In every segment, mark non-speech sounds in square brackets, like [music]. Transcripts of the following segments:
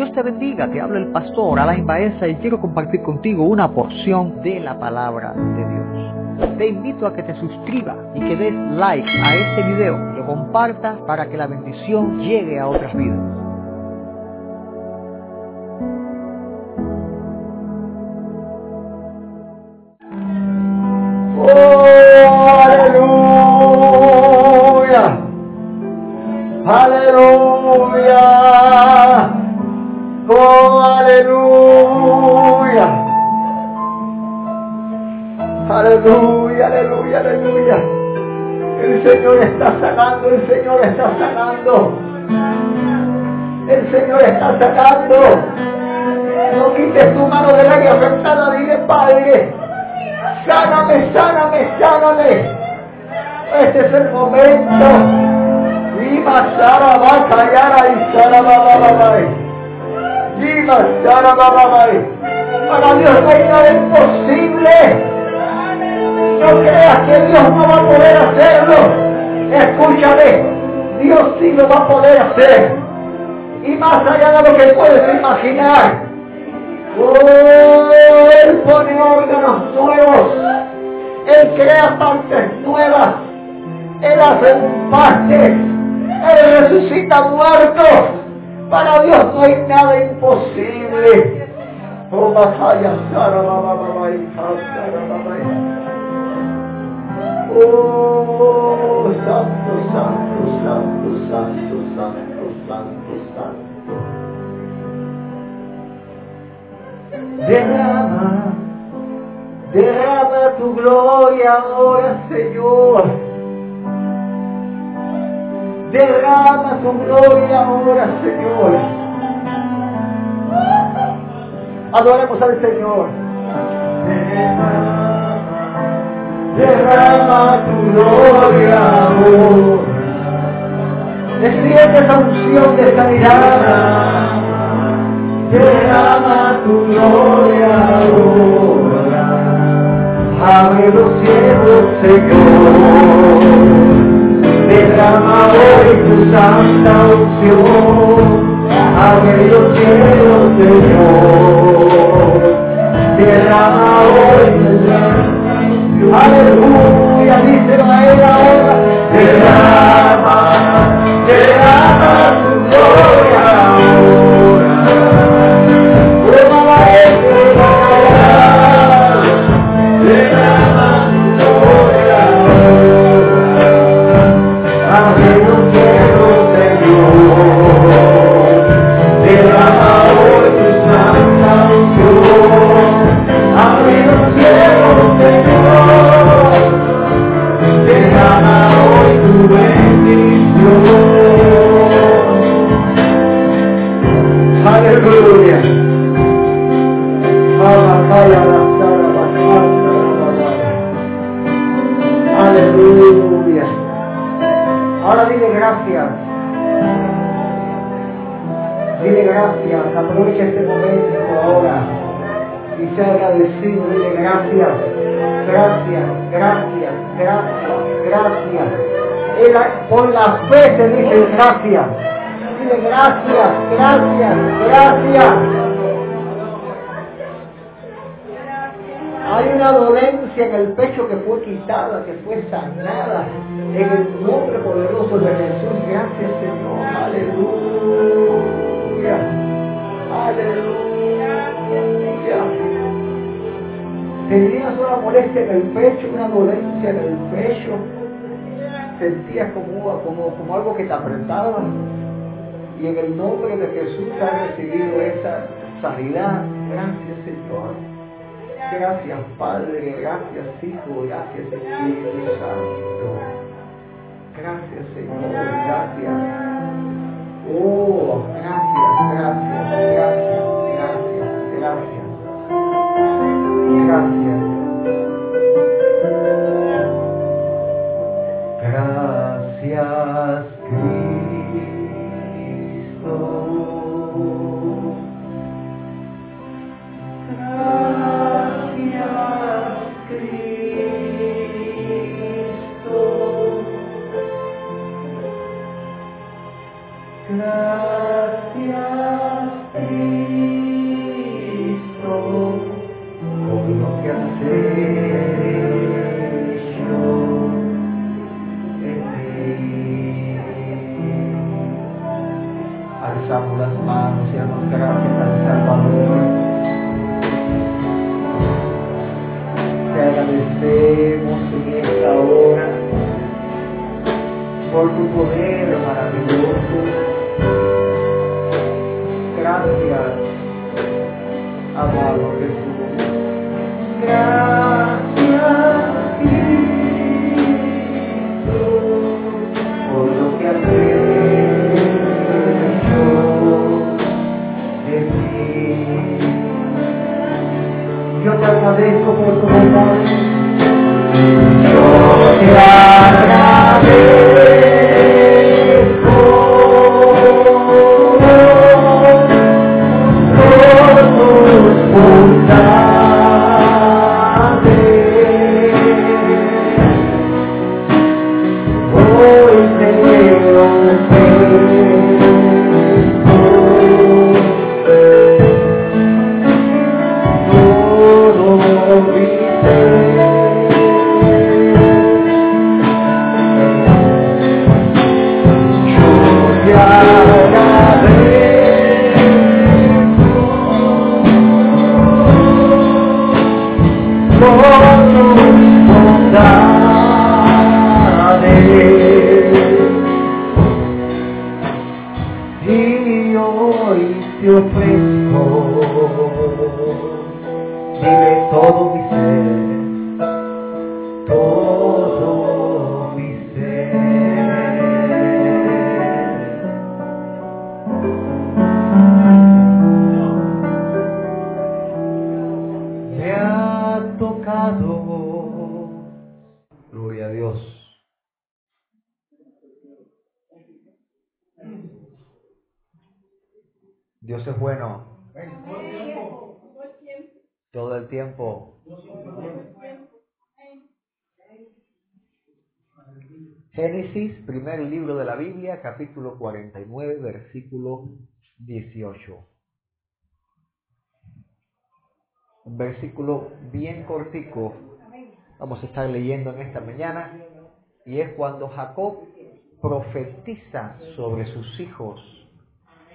Dios te bendiga, te habla el pastor Alain Baeza y quiero compartir contigo una porción de la palabra de Dios. Te invito a que te suscribas y que des like a este video, lo compartas para que la bendición llegue a otras vidas. El Señor está sanando. El Señor está sanando. No quites tu mano de la que afectada, dile Padre. Sáname, sáname, sáname. Este es el momento. Viva Sara Bakayara y Sara Bababai. Viva Sara Bababai. Para Dios no hay nada imposible. No creas que Dios no va a poder hacerlo. Escúchame. Dios sí lo va a poder hacer. Y más allá de lo que puedes imaginar. Oh, Él pone órganos nuevos. Él crea partes nuevas. Él hace partes. Él resucita muertos. Para Dios no hay nada imposible. Oh, Oh, Santo, Santo, Santo, Santo, Santo, Santo, Santo. Derrama, derrama tu gloria ahora, Señor. Derrama tu gloria ahora, Señor. Adoremos al Señor. Derrama tu gloria ahora. Desciende esa unción de sanidad derrama tu gloria ahora. Abre los cielos, Señor. Derrama hoy tu santa unción. Abre los cielos, Señor. Derrama hoy tu santa. Aleluya, díselo a él ahora. Derrama, derrama tu gloria la fe te dice gracias. Dile gracias, gracias, gracias. Hay una dolencia en el pecho que fue quitada, que fue sanada. En el nombre poderoso de Jesús. Gracias, Señor. Aleluya. Aleluya. Tenías una molestia en el pecho, una dolencia en el pecho. Sentías como, como, como algo que te apretaba. Y en el nombre de Jesús has recibido esa sanidad. Gracias, Señor. Gracias Padre, gracias Hijo, gracias Espíritu Santo. Gracias Señor, gracias. Oh, gracias, gracias, gracias, gracias, gracias. Gracias. Gracias Génesis, primer libro de la Biblia, capítulo 49, versículo 18. Un versículo bien cortico. Vamos a estar leyendo en esta mañana. Y es cuando Jacob profetiza sobre sus hijos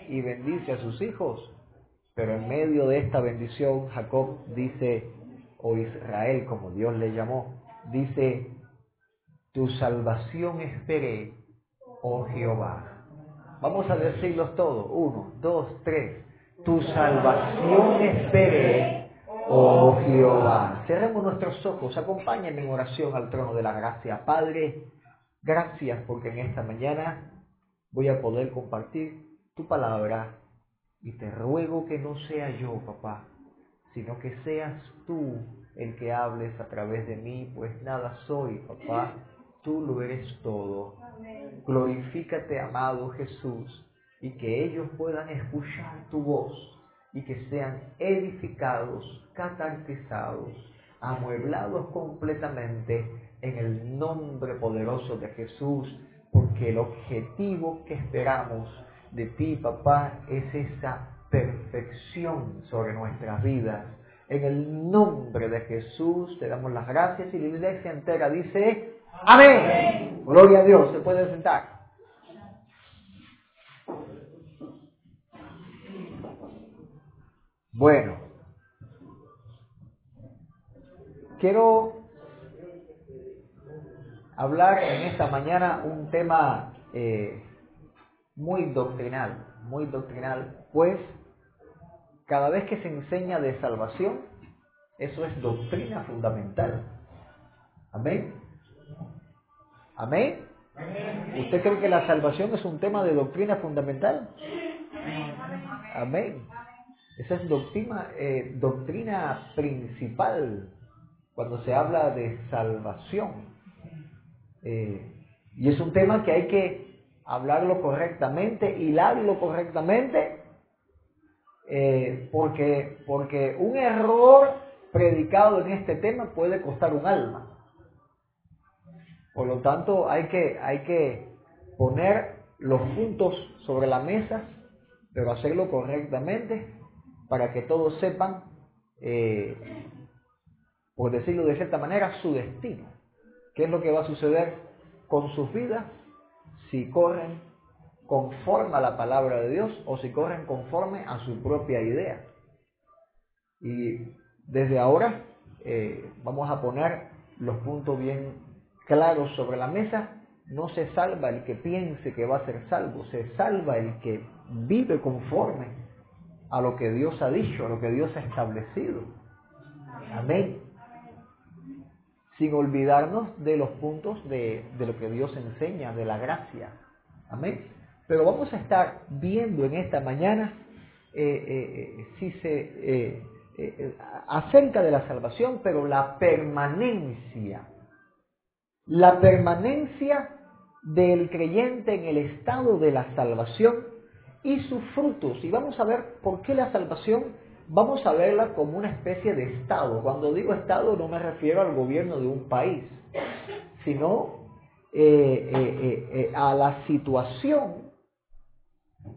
y bendice a sus hijos. Pero en medio de esta bendición, Jacob dice, o Israel, como Dios le llamó, dice, tu salvación esperé, oh Jehová. Vamos a decirlos todos. Uno, dos, tres. Tu salvación esperé, oh Jehová. Cerremos nuestros ojos, acompáñenme en oración al trono de la gracia. Padre, gracias porque en esta mañana voy a poder compartir tu palabra y te ruego que no sea yo, papá, sino que seas tú el que hables a través de mí, pues nada soy, papá, tú lo eres todo. Glorifícate, amado Jesús, y que ellos puedan escuchar tu voz y que sean edificados, catartizados, amueblados completamente en el nombre poderoso de Jesús, porque el objetivo que esperamos de ti, papá, es esa perfección sobre nuestras vidas. En el nombre de Jesús te damos las gracias y la iglesia entera dice, amén. Gloria a Dios, se puede sentar. Bueno, quiero hablar en esta mañana un tema eh, muy doctrinal, muy doctrinal, pues cada vez que se enseña de salvación, eso es doctrina fundamental. Amén. Amén. ¿Usted cree que la salvación es un tema de doctrina fundamental? Amén. Esa es doctrina, eh, principal cuando se habla de salvación. Eh, y es un tema que hay que hablarlo correctamente, hilarlo correctamente, eh, porque, porque un error predicado en este tema puede costar un alma. Por lo tanto, hay que, hay que poner los puntos sobre la mesa, pero hacerlo correctamente para que todos sepan, eh, por decirlo de cierta manera, su destino. ¿Qué es lo que va a suceder con sus vidas si corren conforme a la palabra de Dios o si corren conforme a su propia idea? Y desde ahora eh, vamos a poner los puntos bien claros sobre la mesa. No se salva el que piense que va a ser salvo, se salva el que vive conforme a lo que Dios ha dicho, a lo que Dios ha establecido. Amén. Sin olvidarnos de los puntos de, de lo que Dios enseña, de la gracia. Amén. Pero vamos a estar viendo en esta mañana eh, eh, si se, eh, acerca de la salvación, pero la permanencia. La permanencia del creyente en el estado de la salvación y sus frutos. Y vamos a ver por qué la salvación, vamos a verla como una especie de estado. Cuando digo estado no me refiero al gobierno de un país, sino a la situación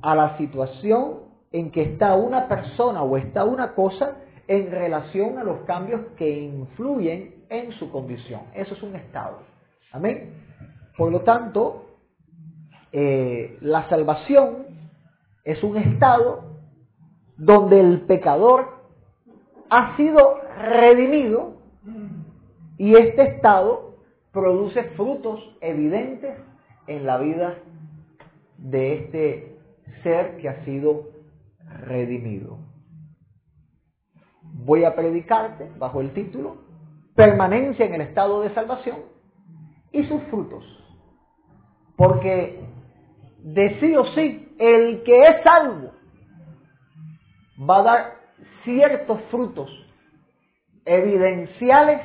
a la situación en que está una persona o está una cosa en relación a los cambios que influyen en su condición. Eso es un estado. Amén. Por lo tanto, eh, la salvación es un estado donde el pecador ha sido redimido y este estado produce frutos evidentes en la vida de este ser que ha sido redimido. Voy a predicarte bajo el título Permanencia en el estado de salvación y sus frutos. Porque de sí o sí, el que es salvo va a dar ciertos frutos evidenciales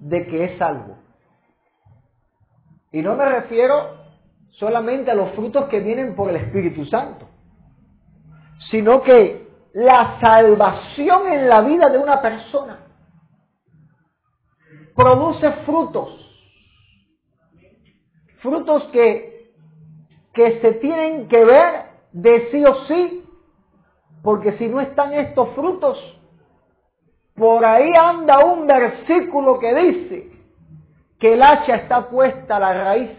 de que es salvo. Y no me refiero solamente a los frutos que vienen por el Espíritu Santo, sino que la salvación en la vida de una persona produce frutos, frutos que, que se tienen que ver de sí o sí, porque si no están estos frutos, por ahí anda un versículo que dice que el hacha está puesta a la raíz.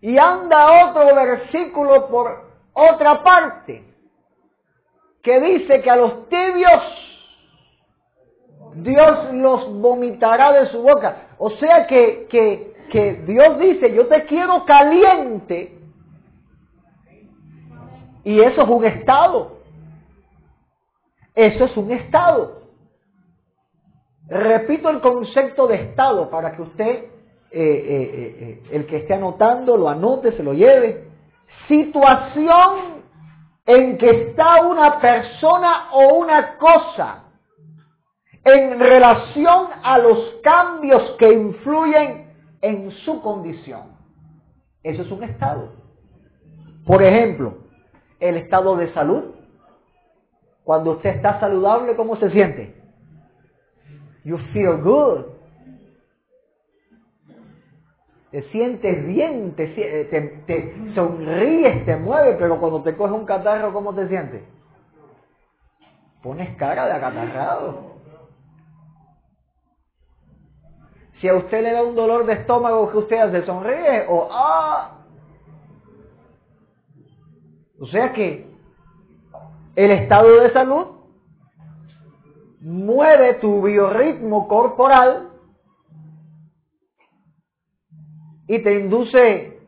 Y anda otro versículo por otra parte que dice que a los tibios Dios los vomitará de su boca. O sea que, que, que Dios dice, yo te quiero caliente. Y eso es un estado. Eso es un estado. Repito el concepto de estado para que usted eh, eh, eh, el que esté anotando lo anote, se lo lleve. Situación en que está una persona o una cosa en relación a los cambios que influyen en su condición. Eso es un estado. Por ejemplo, el estado de salud. Cuando usted está saludable, ¿cómo se siente? You feel good te sientes bien, te, te, sonríes, te mueves, pero cuando te coge un catarro, ¿cómo te sientes? Pones cara de acatarrado. Si a usted le da un dolor de estómago, ¿qué usted hace? ¿Sonríe o ah? O sea que el estado de salud mueve tu biorritmo corporal y te induce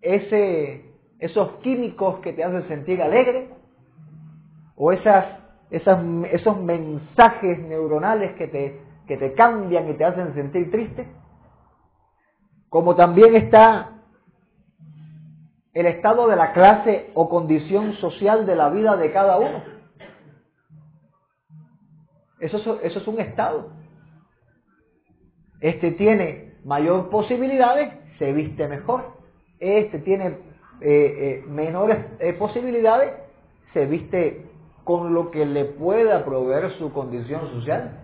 ese, esos químicos que te hacen sentir alegre o esas, esas, esos mensajes neuronales que te, que te cambian y te hacen sentir triste, como también está el estado de la clase o condición social de la vida de cada uno. Eso, es un estado. Este tiene mayor posibilidades, se viste mejor. Este tiene eh, eh, menores eh, posibilidades, se viste con lo que le pueda proveer su condición social.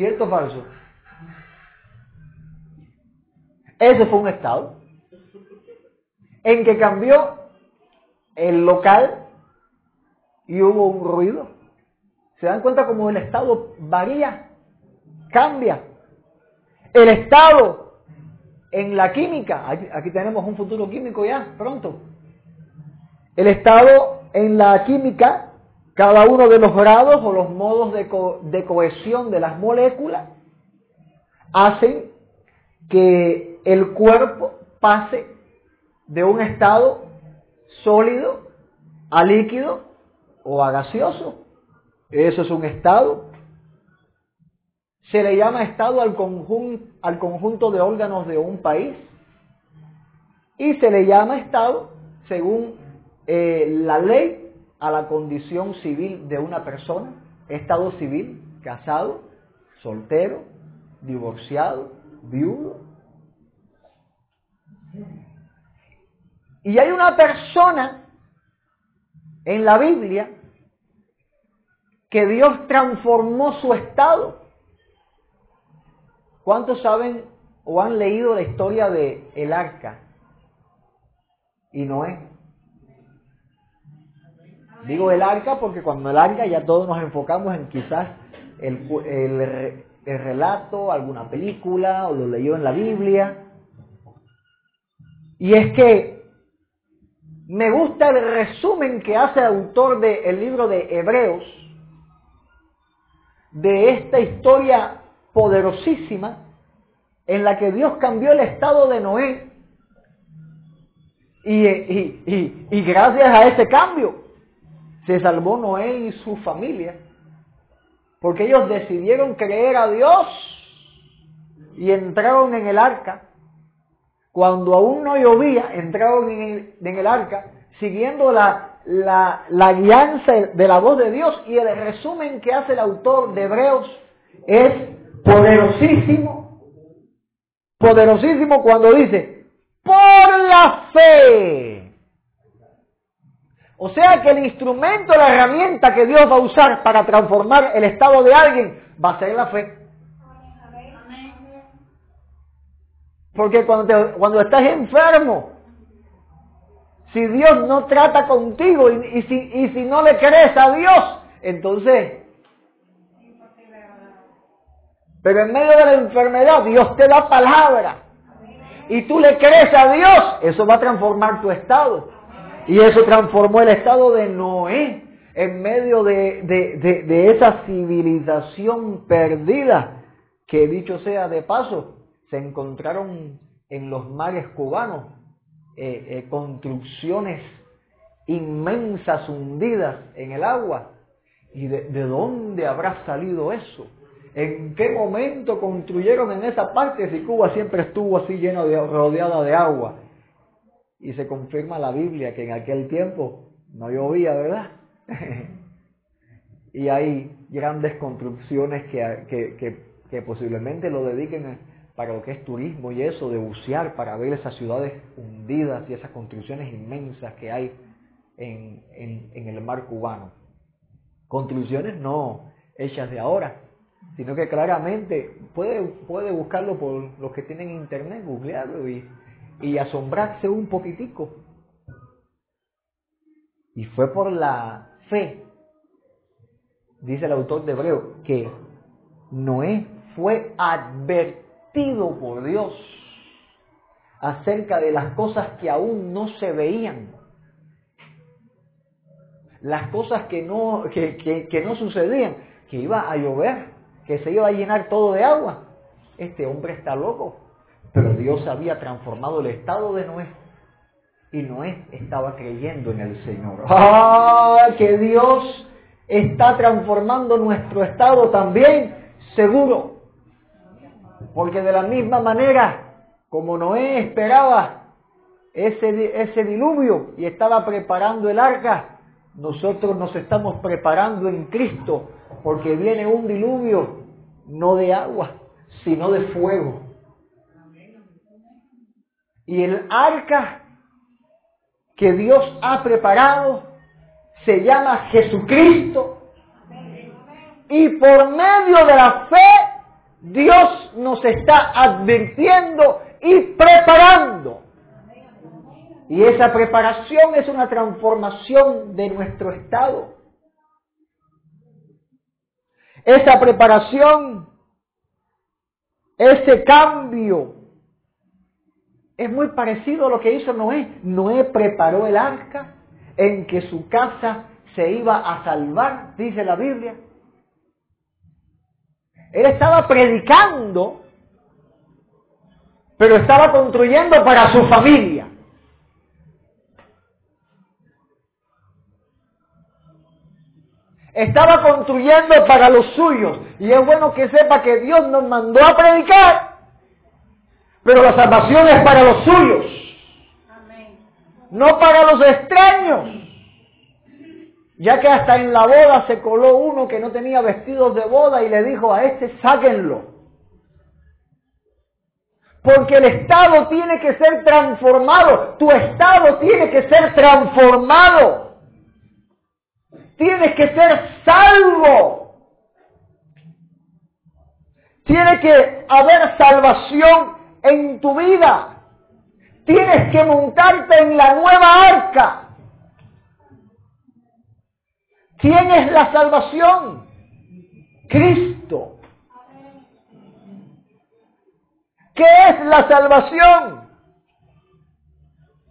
¿Cierto o falso? Ese fue un estado en que cambió el local y hubo un ruido. ¿Se dan cuenta cómo el estado varía? cambia. El estado en la química, aquí, tenemos un futuro químico ya, pronto. El estado en la química Cada uno de los grados o los modos de, cohesión de las moléculas hacen que el cuerpo pase de un estado sólido a líquido o a gaseoso. Eso es un estado. Se le llama estado al, al conjunto de órganos de un país y se le llama estado, según eh, la ley, a la condición civil de una persona, estado civil, casado, soltero, divorciado, viudo. Y hay una persona en la Biblia que Dios transformó su estado. ¿Cuántos saben o han leído la historia de el arca y Noé? Digo el arca porque cuando el arca ya todos nos enfocamos en quizás el, el, el relato, alguna película o lo leyó en la Biblia. Y es que me gusta el resumen que hace el autor del libro de Hebreos de esta historia poderosísima en la que Dios cambió el estado de Noé y, y, y, gracias a ese cambio se salvó Noé y su familia porque ellos decidieron creer a Dios y entraron en el arca. Cuando aún no llovía, entraron en el, arca siguiendo la, la, la guianza de la voz de Dios y el resumen que hace el autor de Hebreos es poderosísimo, poderosísimo cuando dice, por la fe. O sea que el instrumento, la herramienta que Dios va a usar para transformar el estado de alguien va a ser la fe. Porque cuando, cuando estás enfermo, si Dios no trata contigo y, si, y si no le crees a Dios, entonces... Pero en medio de la enfermedad Dios te da palabra. Y tú le crees a Dios, eso va a transformar tu estado. Y eso transformó el estado de Noé en medio de, de, esa civilización perdida que dicho sea de paso, se encontraron en los mares cubanos eh, eh, construcciones inmensas hundidas en el agua. ¿Y de, de, dónde habrá salido eso? ¿En qué momento construyeron en esa parte si Cuba siempre estuvo así llena de, rodeada de agua? Y se confirma la Biblia que en aquel tiempo no llovía, ¿verdad? [laughs] y hay grandes construcciones que, que, posiblemente lo dediquen para lo que es turismo y eso, de bucear para ver esas ciudades hundidas y esas construcciones inmensas que hay en, en el mar cubano. Construcciones no hechas de ahora, sino que claramente puede, puede buscarlo por los que tienen internet, googlearlo y y asombrarse un poquitico. Y fue por la fe, dice el autor de Hebreo, que Noé fue advertido por Dios acerca de las cosas que aún no se veían, las cosas que no, que, que no sucedían, que iba a llover, que se iba a llenar todo de agua. Este hombre está loco. Pero Dios había transformado el estado de Noé. Y Noé estaba creyendo en el Señor. ¡Ah! Que Dios está transformando nuestro estado también, seguro. Porque de la misma manera como Noé esperaba ese, ese diluvio y estaba preparando el arca, nosotros nos estamos preparando en Cristo porque viene un diluvio no de agua, sino de fuego. Y el arca que Dios ha preparado se llama Jesucristo. Y por medio de la fe, Dios nos está advirtiendo y preparando. Y esa preparación es una transformación de nuestro estado. Esa preparación, ese cambio es muy parecido a lo que hizo Noé. Noé preparó el arca en que su casa se iba a salvar, dice la Biblia. Él estaba predicando, pero estaba construyendo para su familia. Estaba construyendo para los suyos. Y es bueno que sepa que Dios nos mandó a predicar, pero la salvación es para los suyos, no para los extraños. Ya que hasta en la boda se coló uno que no tenía vestidos de boda y le dijo a este, sáquenlo. Porque el Estado tiene que ser transformado. Tu Estado tiene que ser transformado. Tienes que ser salvo. Tiene que haber salvación en tu vida. Tienes que montarte en la nueva arca. ¿Quién es la salvación? Cristo. ¿Qué es la salvación?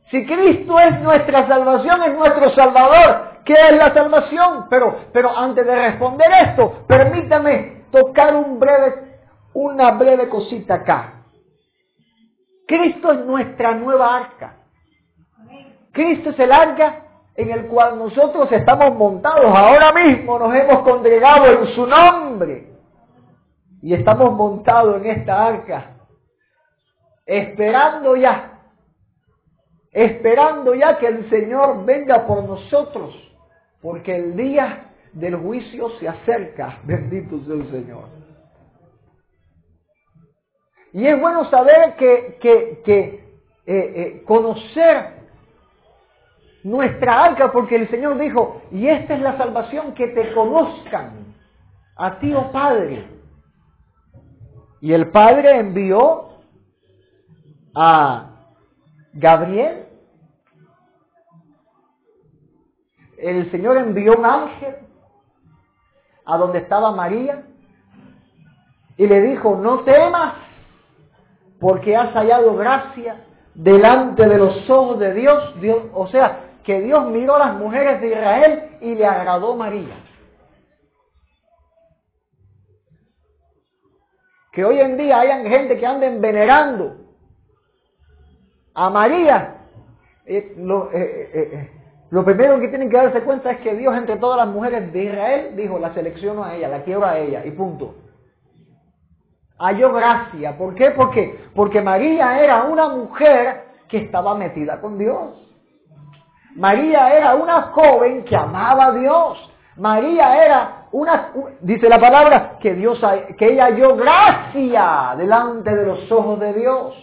Si Cristo es nuestra salvación, es nuestro Salvador, ¿qué es la salvación? Pero, pero antes de responder esto, permítame tocar un breve, una breve cosita acá. Cristo es nuestra nueva arca. Cristo es el arca en el cual nosotros estamos montados. Ahora mismo nos hemos congregado en su nombre. Y estamos montados en esta arca. Esperando ya. Esperando ya que el Señor venga por nosotros. Porque el día del juicio se acerca. Bendito sea el Señor. Y es bueno saber que, que, que eh, eh, conocer nuestra arca, porque el Señor dijo, y esta es la salvación, que te conozcan a ti, oh Padre. Y el Padre envió a Gabriel. El Señor envió un ángel a donde estaba María y le dijo, no temas, porque has hallado gracia delante de los ojos de Dios. O sea, que Dios miró a las mujeres de Israel y le agradó María. Que hoy en día hayan gente que anden venerando a María. Eh, lo, eh, eh, lo, primero que tienen que darse cuenta es que Dios entre todas las mujeres de Israel dijo, la selecciono a ella, la quiero a ella y punto. Halló gracia. ¿Por qué? Porque, porque María era una mujer que estaba metida con Dios. María era una joven que amaba a Dios. María era una, dice la palabra, que Dios, que ella halló gracia delante de los ojos de Dios.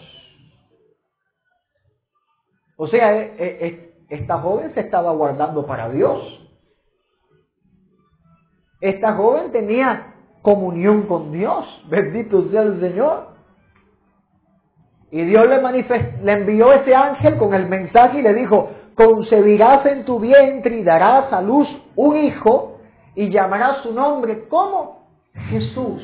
O sea, e, e, e, esta joven se estaba guardando para Dios. Esta joven tenía comunión con Dios. Bendito sea el Señor. Y Dios le, le envió ese ángel con el mensaje y le dijo, concebirás en tu vientre y darás a luz un hijo y llamarás su nombre como Jesús.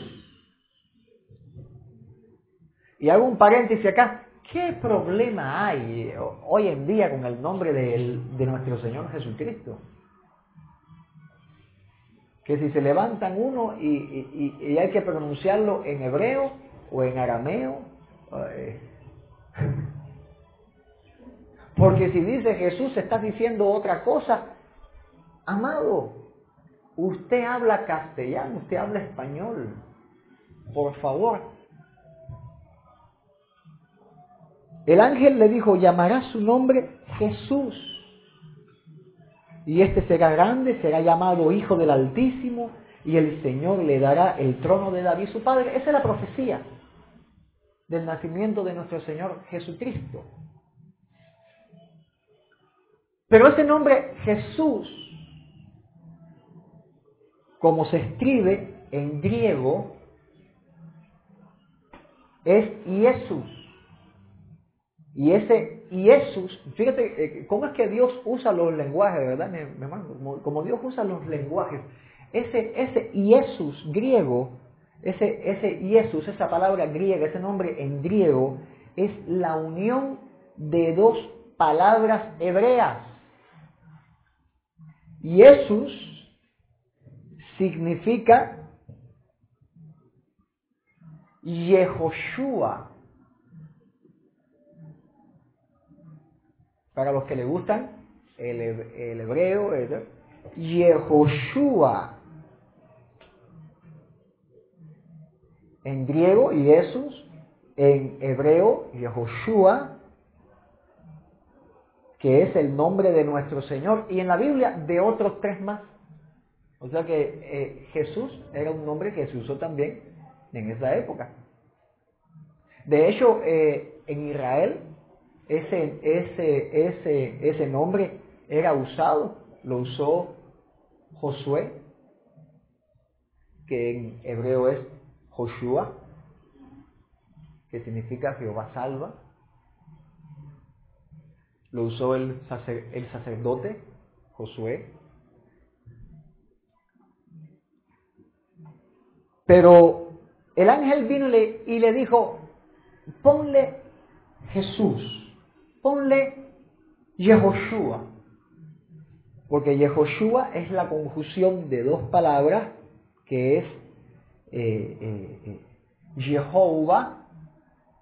Y hago un paréntesis acá. ¿Qué problema hay hoy en día con el nombre de nuestro Señor Jesucristo? Que si se levantan uno y, y, hay que pronunciarlo en hebreo o en arameo, eh, [laughs] porque si dice Jesús, está diciendo otra cosa. Amado, usted habla castellano, usted habla español. Por favor. El ángel le dijo, llamará su nombre Jesús. Y este será grande, será llamado Hijo del Altísimo, y el Señor le dará el trono de David, su padre. Esa es la profecía del nacimiento de nuestro Señor Jesucristo. Pero ese nombre Jesús, como se escribe en griego, es Jesús. Y ese Jesús, fíjate eh, cómo es que Dios usa los lenguajes, ¿verdad? Como, Dios usa los lenguajes. Ese, ese Jesús griego, ese, ese Jesús, esa palabra griega, ese nombre en griego, es la unión de dos palabras hebreas. Jesús significa Yehoshua. Para los que le gustan el, el hebreo, Yehoshua. En griego, Jesús. En hebreo, Yehoshua. Que es el nombre de nuestro Señor. Y en la Biblia, de otros tres más. O sea que eh, Jesús era un nombre que se usó también en esa época. De hecho, eh, en Israel ese, ese, ese, ese nombre era usado, lo usó Josué, que en hebreo es Joshua, que significa Jehová salva. Lo usó el, el sacerdote Josué. Pero el ángel vino y le, dijo, ponle Jesús, ponle Yehoshua, porque Yehoshua es la conjunción de dos palabras que es eh, eh, eh, Jehová,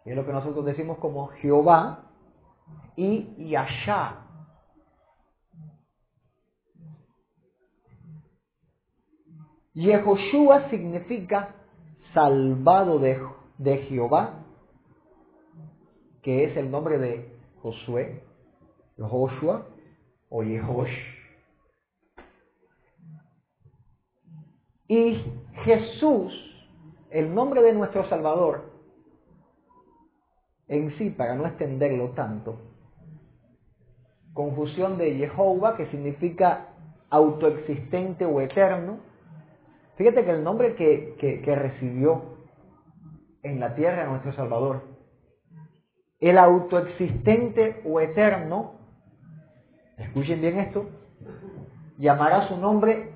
que es lo que nosotros decimos como Jehová, y Yasha. Yehoshua significa salvado de, de Jehová, que es el nombre de Josué, Joshua o Yehosh. Y Jesús, el nombre de nuestro Salvador, en sí, para no extenderlo tanto, confusión de Jehová, que significa autoexistente o eterno, Fíjate que el nombre que, recibió en la tierra nuestro Salvador, el autoexistente o eterno, escuchen bien esto, llamará su nombre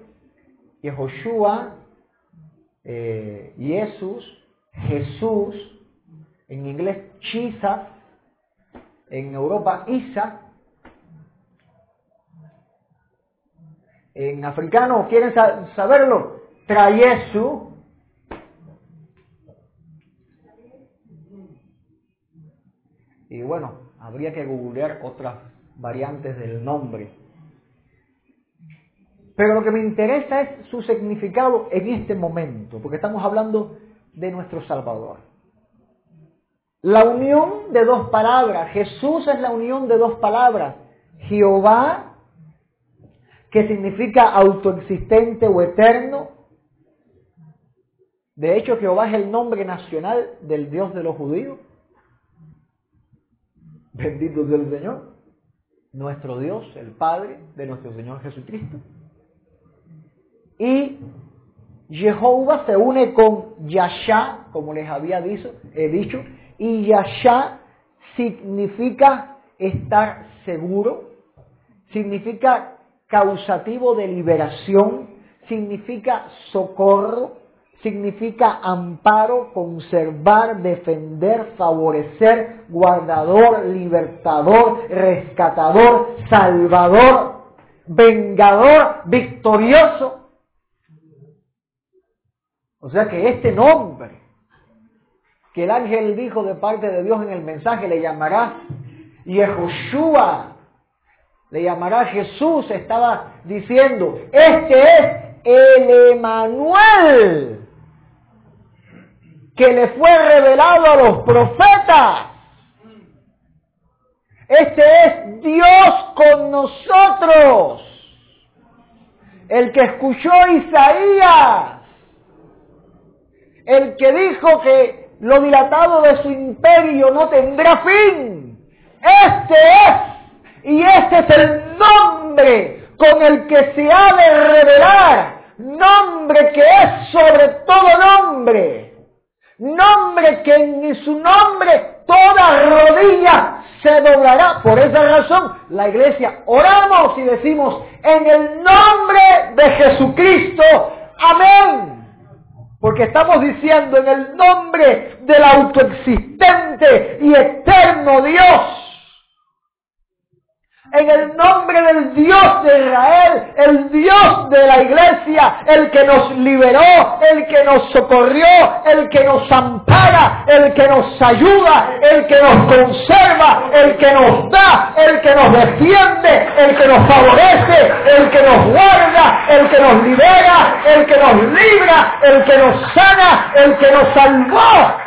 Yehoshua, eh, Jesús, Jesús, en inglés Jesus, en Europa Isa, en africano, ¿quieren saberlo? Trayesu. Y bueno, habría que googlear otras variantes del nombre. Pero lo que me interesa es su significado en este momento, porque estamos hablando de nuestro Salvador. La unión de dos palabras, Jesús es la unión de dos palabras, Jehová, que significa autoexistente o eterno, de hecho, Jehová es el nombre nacional del Dios de los judíos. Bendito sea el Señor. Nuestro Dios, el Padre de nuestro Señor Jesucristo. Y Jehová se une con Yasha, como les había dicho, he dicho, y Yasha significa estar seguro, significa causativo de liberación, significa socorro, significa amparo, conservar, defender, favorecer, guardador, libertador, rescatador, salvador, vengador, victorioso. O sea que este nombre que el ángel dijo de parte de Dios en el mensaje le llamará Yehoshua, le llamará Jesús, estaba diciendo, este es el Emanuel, que le fue revelado a los profetas. Este es Dios con nosotros, el que escuchó Isaías, el que dijo que lo dilatado de su imperio no tendrá fin. Este es, y este es el nombre con el que se ha de revelar, nombre que es sobre todo nombre Nombre que en su nombre toda rodilla se doblará. Por esa razón, la iglesia oramos y decimos, en el nombre de Jesucristo, amén. Porque estamos diciendo en el nombre del autoexistente y eterno Dios. En el nombre del Dios de Israel, el Dios de la iglesia, el que nos liberó, el que nos socorrió, el que nos ampara, el que nos ayuda, el que nos conserva, el que nos da, el que nos defiende, el que nos favorece, el que nos guarda, el que nos libera, el que nos libra, el que nos sana, el que nos salvó.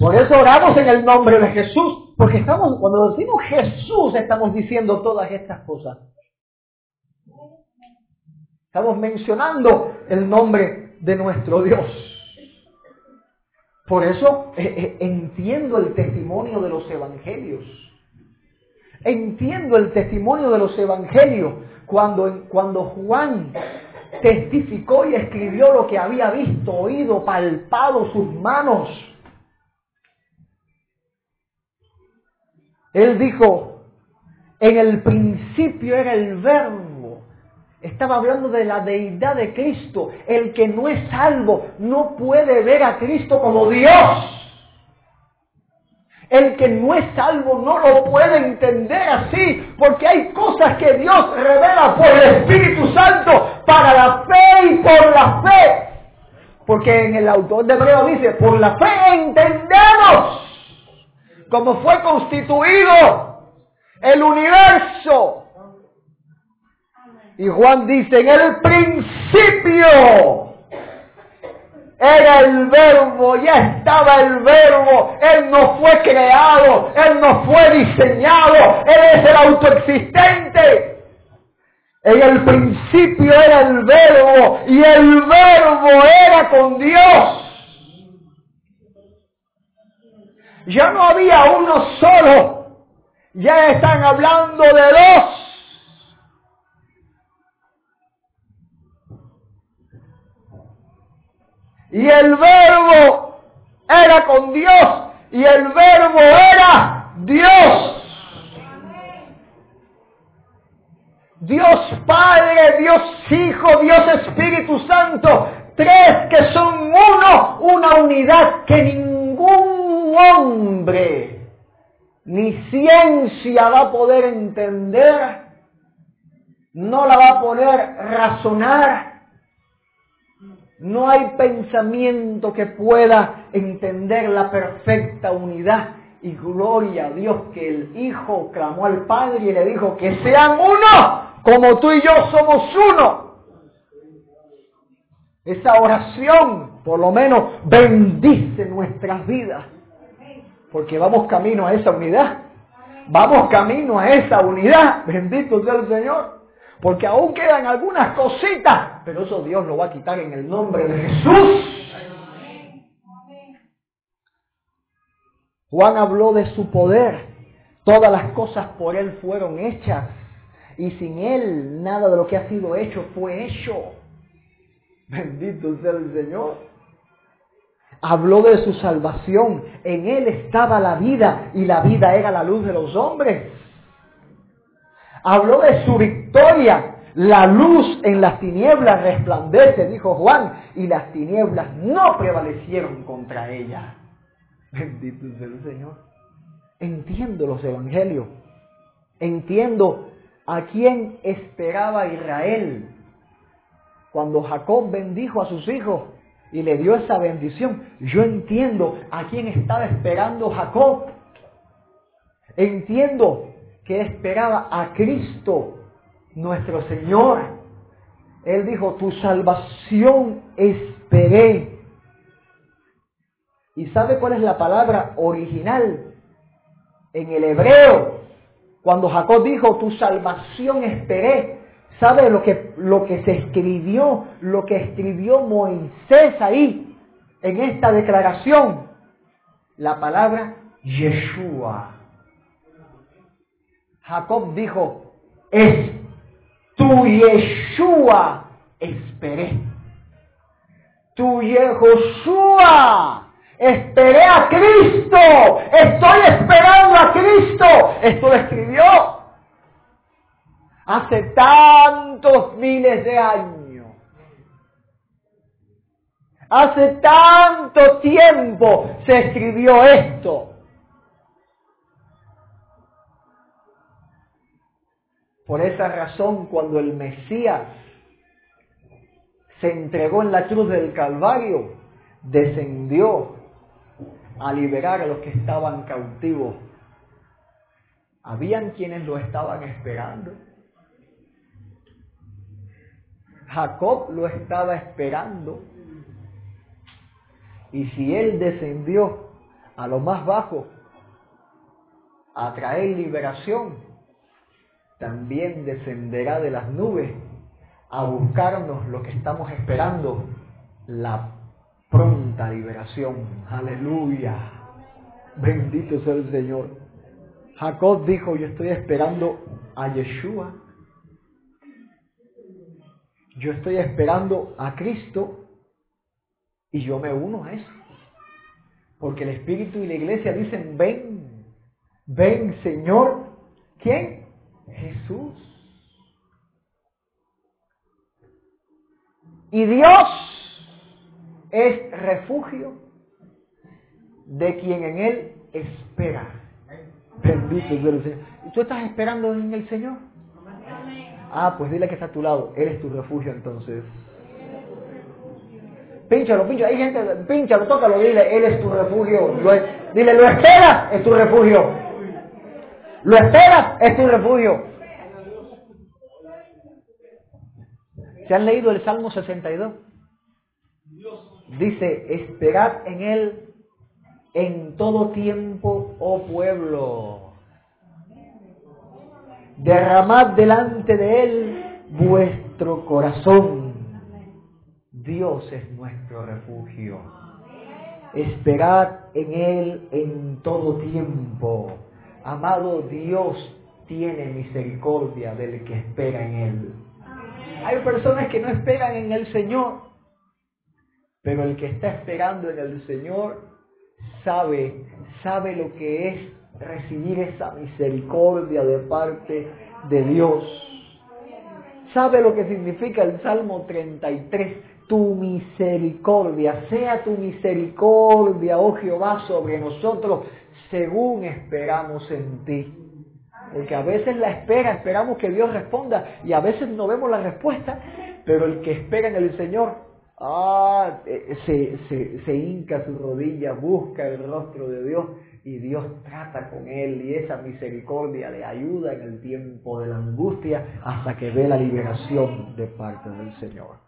Por eso oramos en el nombre de Jesús, porque estamos, cuando decimos Jesús, estamos diciendo todas estas cosas. Estamos mencionando el nombre de nuestro Dios. Por eso eh, eh, entiendo el testimonio de los evangelios. Entiendo el testimonio de los evangelios cuando, cuando Juan testificó y escribió lo que había visto, oído, palpado sus manos Él dijo, en el principio era el verbo. Estaba hablando de la deidad de Cristo. El que no es salvo no puede ver a Cristo como Dios. El que no es salvo no lo puede entender así, porque hay cosas que Dios revela por el Espíritu Santo para la fe y por la fe. Porque en el autor de Hebreo dice, por la fe entendemos como fue constituido el universo. Y Juan dice, en el principio era el verbo, ya estaba el verbo, Él no fue creado, Él no fue diseñado, Él es el autoexistente. En el principio era el verbo y el verbo era con Dios Ya no había uno solo. Ya están hablando de dos. Y el verbo era con Dios. Y el verbo era Dios. Dios Padre, Dios Hijo, Dios Espíritu Santo. Tres que son uno, una unidad que ningún hombre ni ciencia va a poder entender, no la va a poder razonar. No hay pensamiento que pueda entender la perfecta unidad y gloria a Dios que el Hijo clamó al Padre y le dijo que sean uno, como tú y yo somos uno. Esa oración, por lo menos, bendice nuestras vidas. Porque vamos camino a esa unidad. Vamos camino a esa unidad. Bendito sea el Señor. Porque aún quedan algunas cositas. Pero eso Dios lo va a quitar en el nombre de Jesús. Juan habló de su poder. Todas las cosas por Él fueron hechas. Y sin Él nada de lo que ha sido hecho fue hecho. Bendito sea el Señor. Habló de su salvación. En Él estaba la vida y la vida era la luz de los hombres. Habló de su victoria. La luz en las tinieblas resplandece, dijo Juan, y las tinieblas no prevalecieron contra ella. [laughs] Bendito sea el Señor. Entiendo los evangelios. Entiendo a quién esperaba Israel. Cuando Jacob bendijo a sus hijos, y le dio esa bendición. Yo entiendo a quién estaba esperando Jacob. Entiendo que esperaba a Cristo, nuestro Señor. Él dijo, tu salvación esperé. ¿Y sabe cuál es la palabra original? En el hebreo, cuando Jacob dijo, tu salvación esperé, ¿Sabe lo que, lo que se escribió, lo que escribió Moisés ahí, en esta declaración? La palabra Yeshua. Jacob dijo, es tu Yeshua esperé. Tu Yeshua esperé a Cristo. Estoy esperando a Cristo. Esto lo escribió hace tantos miles de años, hace tanto tiempo se escribió esto. Por esa razón, cuando el Mesías se entregó en la cruz del Calvario, descendió a liberar a los que estaban cautivos. Habían quienes lo estaban esperando Jacob lo estaba esperando. Y si él descendió a lo más bajo a traer liberación, también descenderá de las nubes a buscarnos lo que estamos esperando, la pronta liberación. Aleluya. Bendito sea el Señor. Jacob dijo, yo estoy esperando a Yeshua. Yo estoy esperando a Cristo y yo me uno a eso. Porque el Espíritu y la iglesia dicen, ven, ven Señor. ¿Quién? Jesús. Y Dios es refugio de quien en Él espera. Bendito sea. ¿Y tú estás esperando en el Señor? Ah, pues dile que está a tu lado. Él es tu refugio entonces. Pínchalo, pínchalo. Hay gente, pínchalo, tócalo, dile, Él es tu refugio. dile, lo esperas, es tu refugio. Lo esperas, es tu refugio. ¿Se han leído el Salmo 62? Dice, esperad en Él en todo tiempo, oh pueblo. Derramad delante de Él vuestro corazón. Dios es nuestro refugio. Esperad en Él en todo tiempo. Amado Dios tiene misericordia del que espera en Él. Hay personas que no esperan en el Señor, pero el que está esperando en el Señor sabe, sabe lo que es recibir esa misericordia de parte de Dios. Sabe lo que significa el Salmo 33. Tu misericordia, sea tu misericordia, oh Jehová, sobre nosotros, según esperamos en ti. Porque a veces la espera, esperamos que Dios responda y a veces no vemos la respuesta, pero el que espera en el Señor, ah, eh, se, se, se hinca su rodilla, busca el rostro de Dios y Dios trata con él y esa misericordia le ayuda en el tiempo de la angustia hasta que ve la liberación de parte del Señor.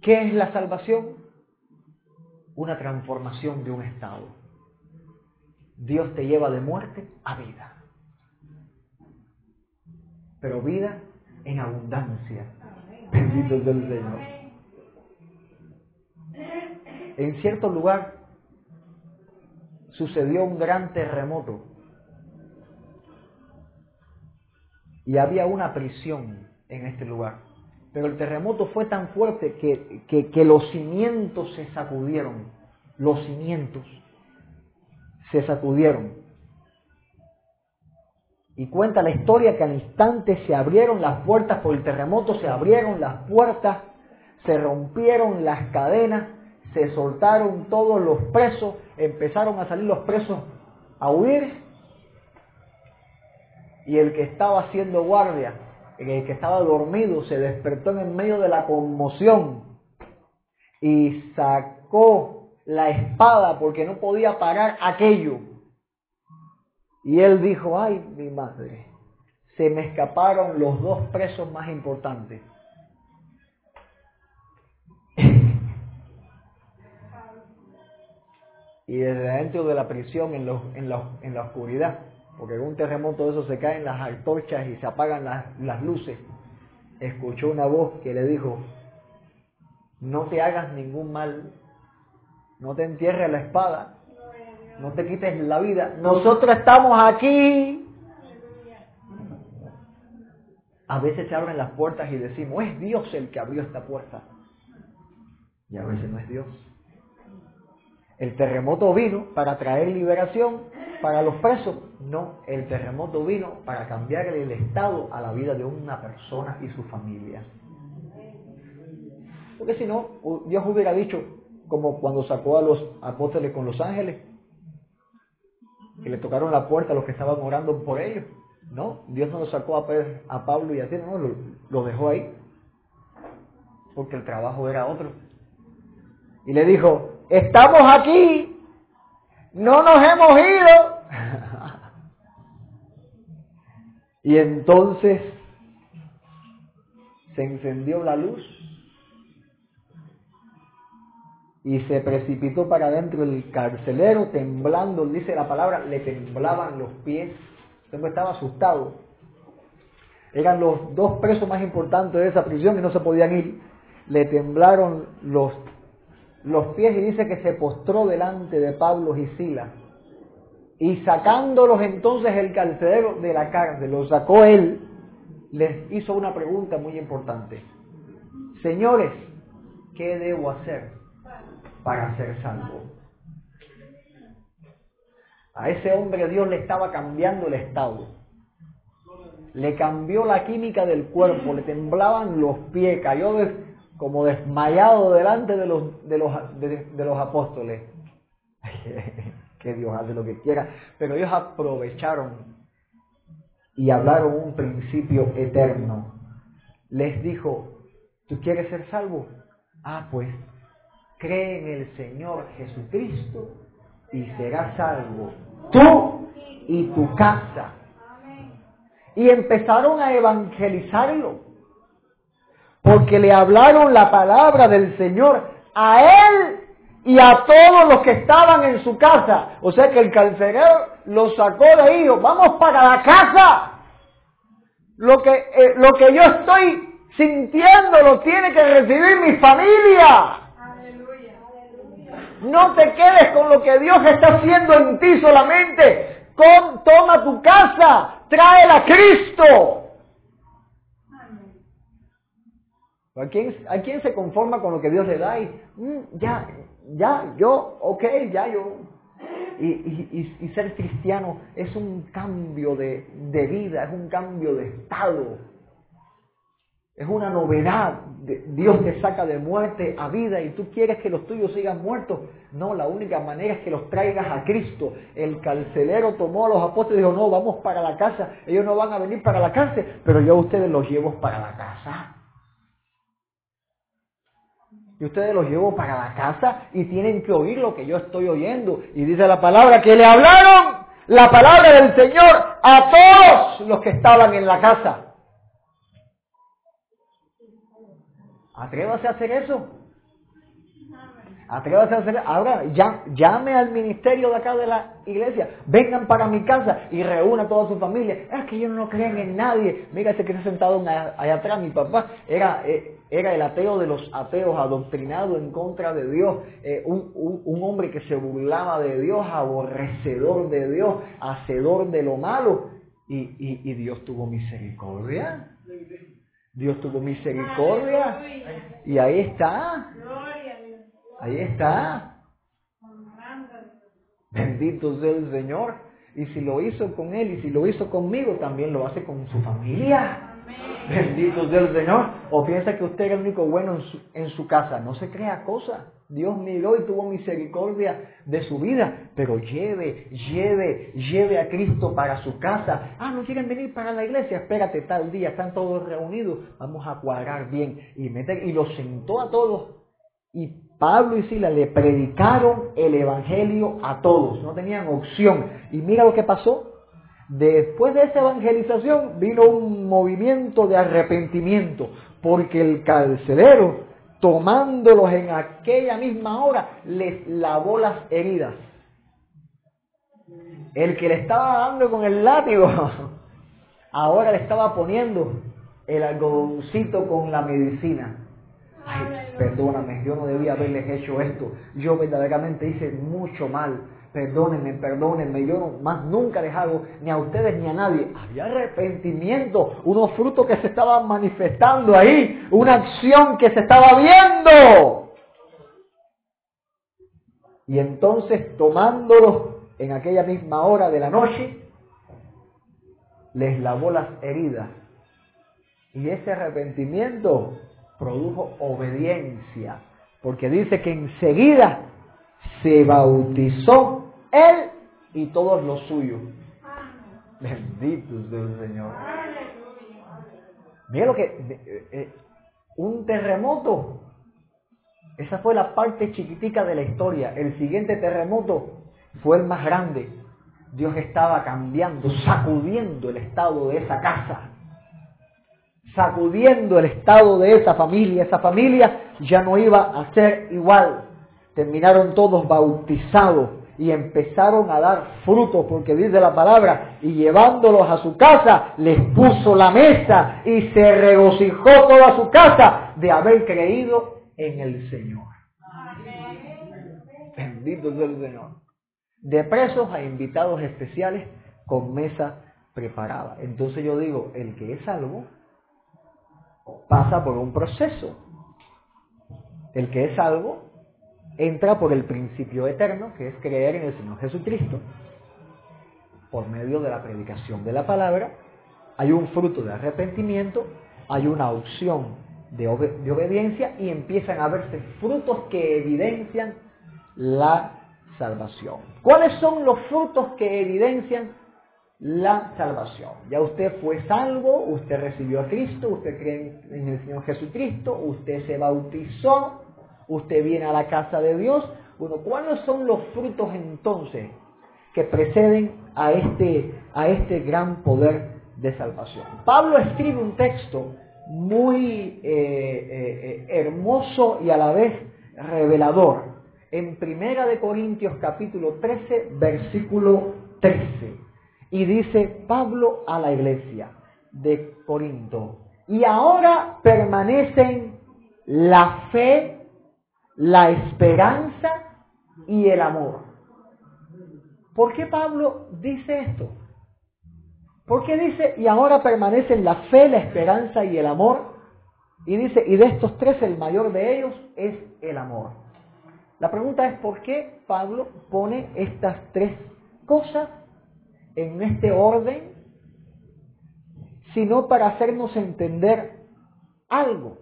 ¿Qué es la salvación? una transformación de un estado. Dios te lleva de muerte a vida. Pero vida en abundancia. Bendito sea el Señor. En cierto lugar sucedió un gran terremoto y había una prisión en este lugar. Pero el terremoto fue tan fuerte que, que, los cimientos se sacudieron. Los cimientos se sacudieron. Y cuenta la historia que al instante se abrieron las puertas por el terremoto, se abrieron las puertas, se rompieron las cadenas, se soltaron todos los presos, empezaron a salir los presos a huir. Y el que estaba haciendo guardia el que estaba dormido se despertó en medio de la conmoción y sacó la espada porque no podía parar aquello. Y él dijo, ay, mi madre, se me escaparon los dos presos más importantes. [laughs] y desde dentro de la prisión, en, en, en la oscuridad, porque en un terremoto eso se caen las antorchas y se apagan las, las luces, escuchó una voz que le dijo, no te hagas ningún mal, no te entierres la espada, no te quites la vida, nosotros estamos aquí. A veces se abren las puertas y decimos, es Dios el que abrió esta puerta. Y a veces no es Dios. El terremoto vino para traer liberación para los presos. No, el terremoto vino para cambiar el estado a la vida de una persona y su familia. Porque si no, Dios hubiera dicho, como cuando sacó a los apóstoles con los ángeles, que le tocaron la puerta a los que estaban orando por ellos. No, Dios no lo sacó a, a Pablo y a ti, no, lo dejó ahí. Porque el trabajo era otro. Y le dijo, estamos aquí, no nos hemos ido. [laughs] y entonces se encendió la luz y se precipitó para adentro el carcelero, temblando, dice la palabra, le temblaban los pies. Siempre estaba asustado. Eran los dos presos más importantes de esa prisión y no se podían ir. Le temblaron los, los pies y dice que se postró delante de Pablo y. Y sacándolos entonces el carcelero de la cárcel, lo sacó él, les hizo una pregunta muy importante. Señores, ¿qué debo hacer para ser salvo. A ese hombre Dios le estaba cambiando el estado. Le cambió la química del cuerpo, le temblaban los pies, cayó como desmayado delante de los, de los, de los apóstoles. [laughs] que Dios hace lo que quiera. Pero ellos aprovecharon y hablaron un principio eterno. Les dijo, ¿tú quieres ser salvo? Ah, pues cree en el Señor Jesucristo y serás salvo tú y tu casa. Y empezaron a evangelizarlo, porque le hablaron la palabra del Señor a él y a todos los que estaban en su casa. O sea que el carcelero lo sacó de ahí, vamos para la casa. Lo que, eh, lo que yo estoy sintiendo lo tiene que recibir mi familia. No te quedes con lo que Dios está haciendo en ti solamente. Toma tu casa, tráela a Cristo. ¿A quién, ¿A quién se conforma con lo que Dios le da? Y, mm, ya, ya, yo, ok, ya yo. Y, y, y, ser cristiano es un cambio de, de vida, es un cambio de estado. Es una novedad. Dios te saca de muerte a vida y tú quieres que los tuyos sigan muertos. No, la única manera es que los traigas a Cristo. El carcelero tomó a los apóstoles y dijo, no, vamos para la casa. Ellos no van a venir para la cárcel, pero yo a ustedes los llevo para la casa. Y ustedes los llevo para la casa y tienen que oír lo que yo estoy oyendo. Y dice la palabra que le hablaron la palabra del Señor a todos los que estaban en la casa. Atrévase a hacer eso. Atrévase a hacer, ahora llame al ministerio de acá de la iglesia, vengan para mi casa y reúna a toda su familia. Es que ellos no creen en nadie. Mira ese que ha sentado allá atrás, mi papá era, eh, era el ateo de los ateos, adoctrinado en contra de Dios, eh, un, hombre que se burlaba de Dios, aborrecedor de Dios, hacedor de lo malo. Y Dios tuvo misericordia. Dios tuvo misericordia. Y ahí está. Ahí está. Bendito sea el Señor. Y si lo hizo con él y si lo hizo conmigo, también lo hace con su familia. Bendito sea el Señor. O piensa que usted es el único bueno en su, en su casa. No se crea cosa. Dios miró y tuvo misericordia de su vida, pero lleve, lleve, lleve a Cristo para su casa. Ah, no quieren venir para la iglesia, espérate tal día, están todos reunidos, vamos a cuadrar bien. Y, meter, y los sentó a todos. Y Pablo y Sila le predicaron el Evangelio a todos, no tenían opción. Y mira lo que pasó. Después de esa evangelización vino un movimiento de arrepentimiento, porque el carcelero tomándolos en aquella misma hora, les lavó las heridas. El que le estaba dando con el látigo, [laughs] ahora le estaba poniendo el algodoncito con la medicina. Perdóname, yo no debía haberles hecho esto. Yo verdaderamente hice mucho mal perdónenme, perdónenme, yo más nunca les hago ni a ustedes ni a nadie. Había arrepentimiento, unos frutos que se estaban manifestando ahí, una acción que se estaba viendo. Y entonces tomándolos en aquella misma hora de la noche, les lavó las heridas. Y ese arrepentimiento produjo obediencia, porque dice que enseguida se bautizó él y todos los suyos. Bendito sea el Señor. Mira lo que... Eh, eh, un terremoto. Esa fue la parte chiquitica de la historia. El siguiente terremoto fue el más grande. Dios estaba cambiando, sacudiendo el estado de esa casa. Sacudiendo el estado de esa familia. Esa familia ya no iba a ser igual. Terminaron todos bautizados y empezaron a dar frutos, porque dice la palabra, y llevándolos a su casa, les puso la mesa y se regocijó toda su casa de haber creído en el Señor. Bendito sea el Señor. De presos a invitados especiales con mesa preparada. Entonces yo digo, el que es salvo pasa por un proceso. El que es salvo entra por el principio eterno, que es creer en el Señor Jesucristo, por medio de la predicación de la palabra, hay un fruto de arrepentimiento, hay una opción de, obediencia y empiezan a verse frutos que evidencian la salvación. ¿Cuáles son los frutos que evidencian la salvación? Ya usted fue salvo, usted recibió a Cristo, usted cree en el Señor Jesucristo, usted se bautizó, usted viene a la casa de Dios. Bueno, ¿cuáles son los frutos entonces que preceden a este, a este gran poder de salvación? Pablo escribe un texto muy eh, eh, eh, hermoso y a la vez revelador en Primera de Corintios capítulo 13 versículo 13 y dice Pablo a la iglesia de Corinto y ahora permanecen la fe la esperanza y el amor. ¿Por qué Pablo dice esto? ¿Por qué dice, y ahora permanecen la fe, la esperanza y el amor? Y dice, y de estos tres el mayor de ellos es el amor. La pregunta es, ¿por qué Pablo pone estas tres cosas en este orden? Sino para hacernos entender algo.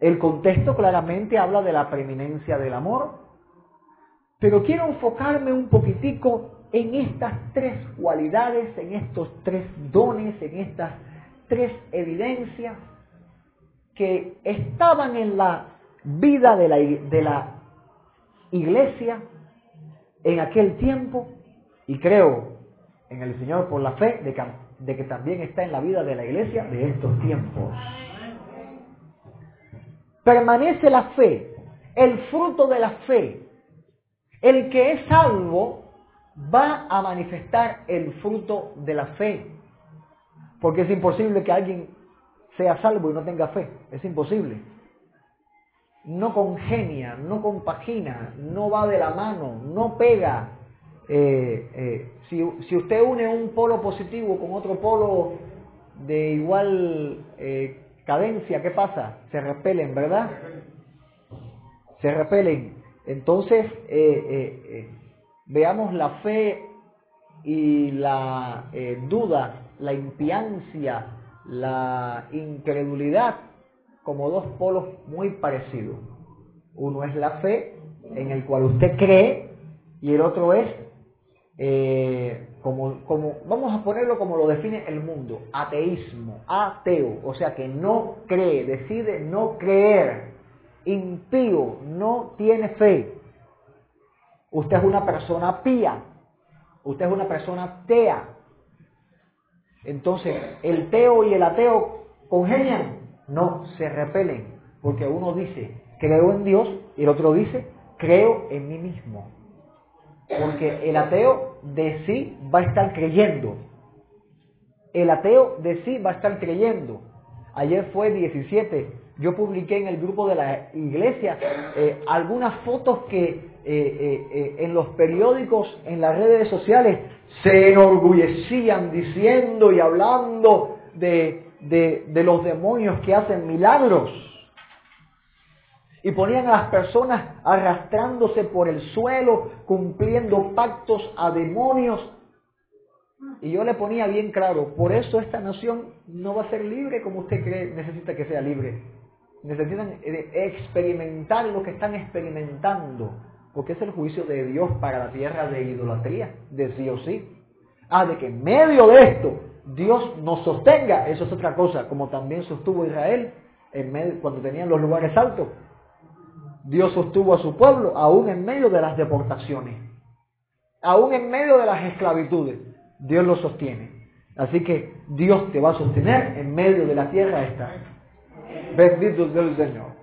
El contexto claramente habla de la preeminencia del amor, pero quiero enfocarme un poquitico en estas tres cualidades, en estos tres dones, en estas tres evidencias que estaban en la vida de la, de la iglesia en aquel tiempo y creo en el Señor por la fe de que, también está en la vida de la iglesia de estos tiempos permanece la fe, el fruto de la fe. El que es salvo va a manifestar el fruto de la fe. Porque es imposible que alguien sea salvo y no tenga fe. Es imposible. No congenia, no compagina, no va de la mano, no pega. Eh, eh, si, si, usted une un polo positivo con otro polo de igual eh, cadencia, ¿qué pasa? Se repelen, ¿verdad? Se repelen. Entonces, eh, eh, veamos la fe y la duda, la impiancia, la incredulidad como dos polos muy parecidos. Uno es la fe, en el cual usted cree, y el otro es como, como, vamos a ponerlo como lo define el mundo, ateísmo, ateo, o sea que no cree, decide no creer, impío, no tiene fe. Usted es una persona pía, usted es una persona atea. Entonces, ¿el teo y el ateo congenian? No, se repelen, porque uno dice, creo en Dios, y el otro dice, creo en mí mismo. Porque el ateo de sí va a estar creyendo. El ateo de sí va a estar creyendo. Ayer fue 17. Yo publiqué en el grupo de la iglesia eh, algunas fotos que eh, eh, en los periódicos, en las redes sociales, se enorgullecían diciendo y hablando de, de los demonios que hacen milagros y ponían a las personas arrastrándose por el suelo, cumpliendo pactos a demonios. Y yo le ponía bien claro, por eso esta nación no va a ser libre como usted cree, necesita que sea libre. Necesitan eh, experimentar lo que están experimentando. Porque es el juicio de Dios para la tierra de idolatría, de sí o sí. Ah, de que en medio de esto Dios nos sostenga, eso es otra cosa, como también sostuvo Israel en cuando tenían los lugares altos. Dios sostuvo a su pueblo aún en medio de las deportaciones, aún en medio de las esclavitudes. Dios lo sostiene. Así que Dios te va a sostener en medio de la tierra esta. Bendito sea el Señor.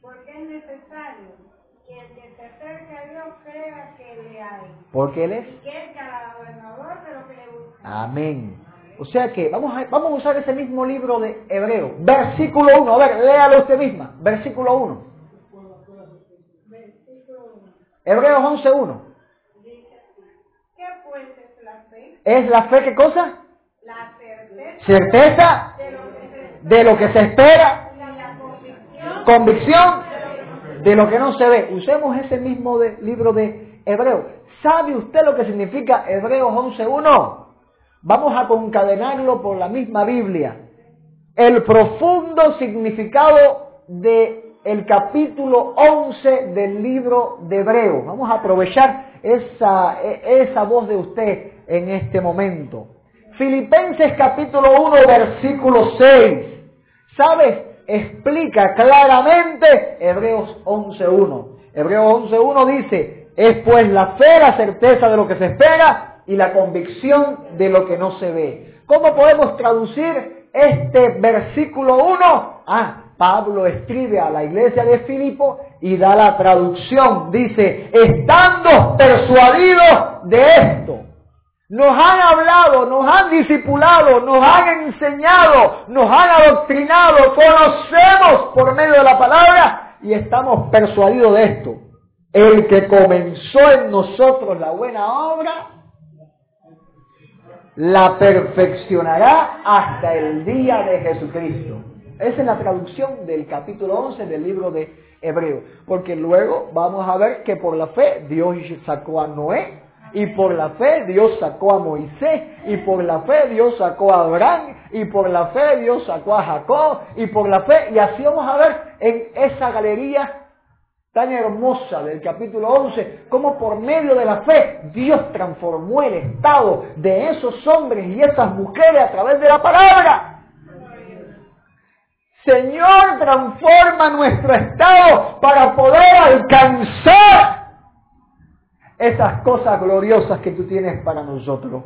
porque es necesario que el que se acerque a Dios crea que le hay. Porque Él es. Y que es galardonador de lo que le gusta. Amén. O sea que vamos a, vamos a usar ese mismo libro de Hebreo. Versículo 1. A ver, léalo usted misma. Versículo 1. Versículo 1. Hebreos 11.1. Dice así. ¿Qué pues es la fe? ¿Es la fe qué cosa? La certeza Certeza de lo que se de lo que se espera. la convicción Convicción de lo que no se ve. Usemos ese mismo libro de Hebreos. ¿Sabe usted lo que significa Hebreos 11.1? Vamos a concadenarlo por la misma Biblia. El profundo significado de el capítulo 11 del libro de Hebreos. Vamos a aprovechar esa, e- esa voz de usted en este momento. Filipenses capítulo 1 versículo 6. ¿Sabes? Explica claramente Hebreos 11.1. Hebreos 11.1 dice, es pues la fe, la certeza de lo que se espera y la convicción de lo que no se ve. ¿Cómo podemos traducir este versículo 1? Ah, Pablo escribe a la iglesia de Filipo y da la traducción. Dice, estando persuadidos de esto. Nos han hablado, nos han discipulado, nos han enseñado, nos han adoctrinado, conocemos por medio de la palabra y estamos persuadidos de esto. El que comenzó en nosotros la buena obra, la perfeccionará hasta el día de Jesucristo. Esa es la traducción del capítulo 11 del libro de Hebreo. Porque luego vamos a ver que por la fe Dios sacó a Noé, y por la fe Dios sacó a Moisés, y por la fe Dios sacó a Abraham, y por la fe Dios sacó a Jacob, y por la fe, y así vamos a ver en esa galería tan hermosa del capítulo 11, cómo por medio de la fe Dios transformó el estado de esos hombres y esas mujeres a través de la palabra. Señor, transforma nuestro estado para poder alcanzar esas cosas gloriosas que tú tienes para nosotros.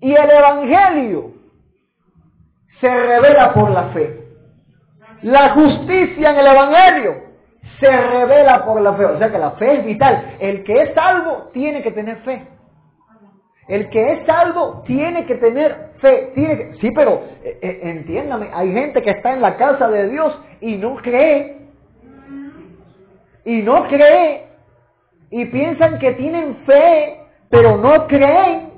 Y el Evangelio se revela por la fe. La justicia en el Evangelio se revela por la fe. O sea que la fe es vital. El que es salvo tiene que tener fe. El que es salvo tiene que tener fe. Tiene sí, pero eh, eh, entiéndame, hay gente que está en la casa de Dios y no cree. Y no cree. Y piensan que tienen fe, pero no creen.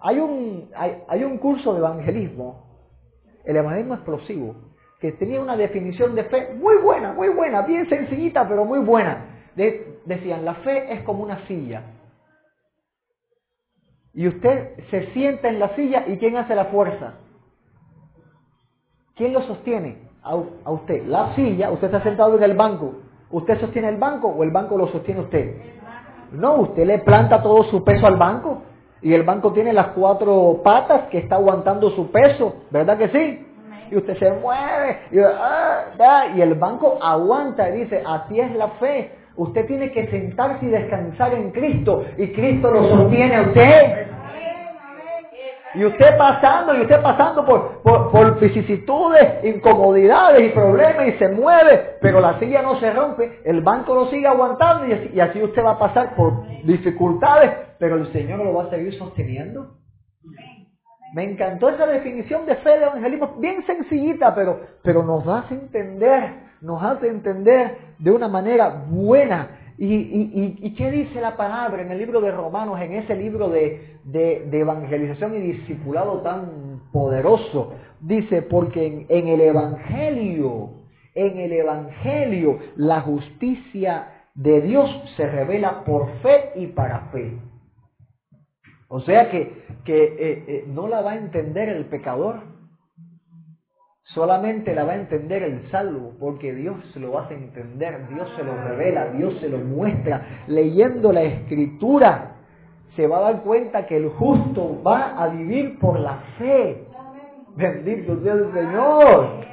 Hay un, hay, hay un curso de evangelismo, el evangelismo explosivo, que tenía una definición de fe muy buena, muy buena, bien sencillita, pero muy buena. De- decían, la fe es como una silla. Y usted se sienta en la silla y ¿quién hace la fuerza? ¿Quién lo sostiene? A, a usted. La silla, usted está sentado en el banco. ¿Usted sostiene el banco o el banco lo sostiene usted? No, usted le planta todo su peso al banco. Y el banco tiene las cuatro patas que está aguantando su peso, ¿verdad que sí? Y usted se mueve y, ah, y el banco aguanta y dice, así es la fe. Usted tiene que sentarse y descansar en Cristo y Cristo lo sostiene a usted. Y usted pasando, y usted pasando por, por, vicisitudes, incomodidades y problemas y se mueve, pero la silla no se rompe, el banco lo sigue aguantando y así, y así usted va a pasar por dificultades, pero el Señor lo va a seguir sosteniendo. Me encantó esa definición de fe de evangelismo, bien sencillita, pero, pero nos hace entender, nos hace entender de una manera buena. ¿Y, y, y, qué dice la palabra en el libro de Romanos, en ese libro de, de, evangelización y discipulado tan poderoso? Dice, porque en, en el Evangelio, en el Evangelio, la justicia de Dios se revela por fe y para fe. O sea que, que eh, eh, no la va a entender el pecador, solamente la va a entender el salvo, porque Dios se lo hace entender, Dios se lo revela, Dios se lo muestra. Leyendo la escritura, se va a dar cuenta que el justo va a vivir por la fe. Bendito sea el Señor.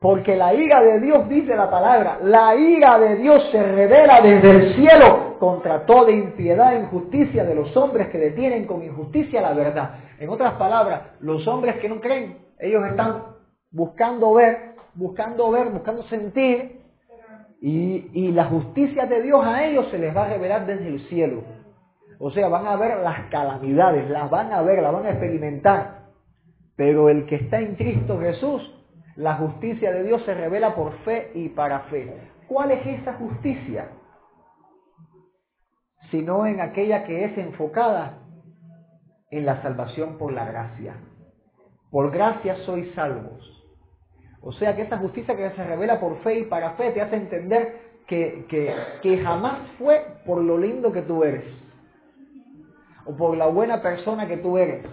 Porque la ira de Dios, dice la palabra, la ira de Dios se revela desde el cielo contra toda impiedad e injusticia de los hombres que detienen con injusticia la verdad. En otras palabras, los hombres que no creen, ellos están buscando ver, buscando ver, buscando sentir, y, y la justicia de Dios a ellos se les va a revelar desde el cielo. O sea, van a ver las calamidades, las van a ver, las van a experimentar. Pero el que está en Cristo Jesús la justicia de Dios se revela por fe y para fe. ¿Cuál es esa justicia? Sino en aquella que es enfocada en la salvación por la gracia. Por gracia sois salvos. O sea que esa justicia que se revela por fe y para fe te hace entender que, que, que jamás fue por lo lindo que tú eres. O por la buena persona que tú eres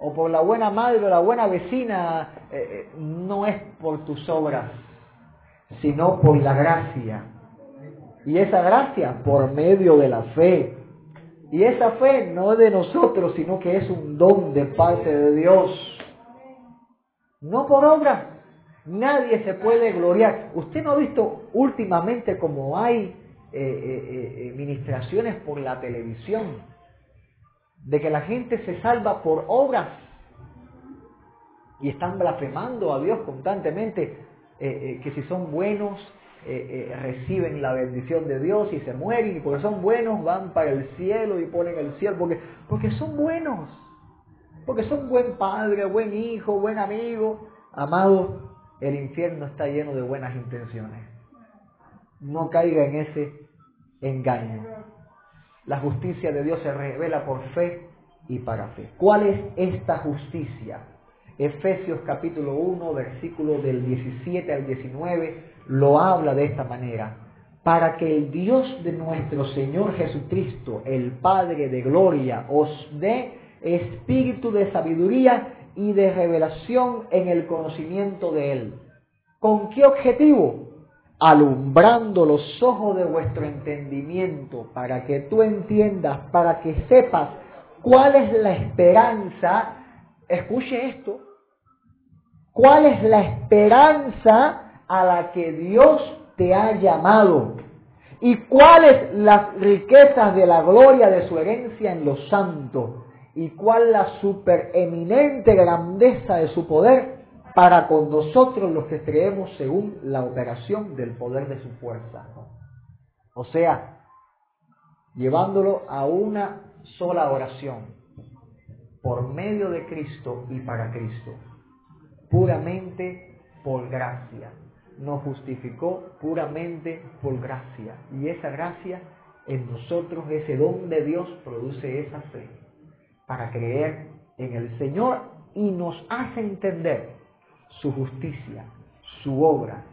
o por la buena madre o la buena vecina, eh, eh, no es por tus obras, sino por la gracia. Y esa gracia por medio de la fe. Y esa fe no es de nosotros, sino que es un don de parte de Dios. No por obras. Nadie se puede gloriar. Usted no ha visto últimamente como hay eh, ministraciones por la televisión de que la gente se salva por obras y están blasfemando a Dios constantemente, eh, eh, que si son buenos eh, reciben la bendición de Dios y se mueren y porque son buenos van para el cielo y ponen el cielo porque, porque son buenos, porque son buen padre, buen hijo, buen amigo. Amado, el infierno está lleno de buenas intenciones. No caiga en ese engaño. La justicia de Dios se revela por fe y para fe. ¿Cuál es esta justicia? Efesios capítulo 1, versículo del 17 al 19, lo habla de esta manera. Para que el Dios de nuestro Señor Jesucristo, el Padre de Gloria, os dé espíritu de sabiduría y de revelación en el conocimiento de Él. ¿Con qué objetivo? alumbrando los ojos de vuestro entendimiento, para que tú entiendas, para que sepas cuál es la esperanza, escuche esto, cuál es la esperanza a la que Dios te ha llamado y cuáles las riquezas de la gloria de su herencia en los santos y cuál la supereminente grandeza de su poder para con nosotros los que creemos según la operación del poder de su fuerza. O sea, llevándolo a una sola oración, por medio de Cristo y para Cristo, puramente por gracia. Nos justificó puramente por gracia. Y esa gracia en nosotros, ese don de Dios, produce esa fe para creer en el Señor y nos hace entender su justicia, su obra,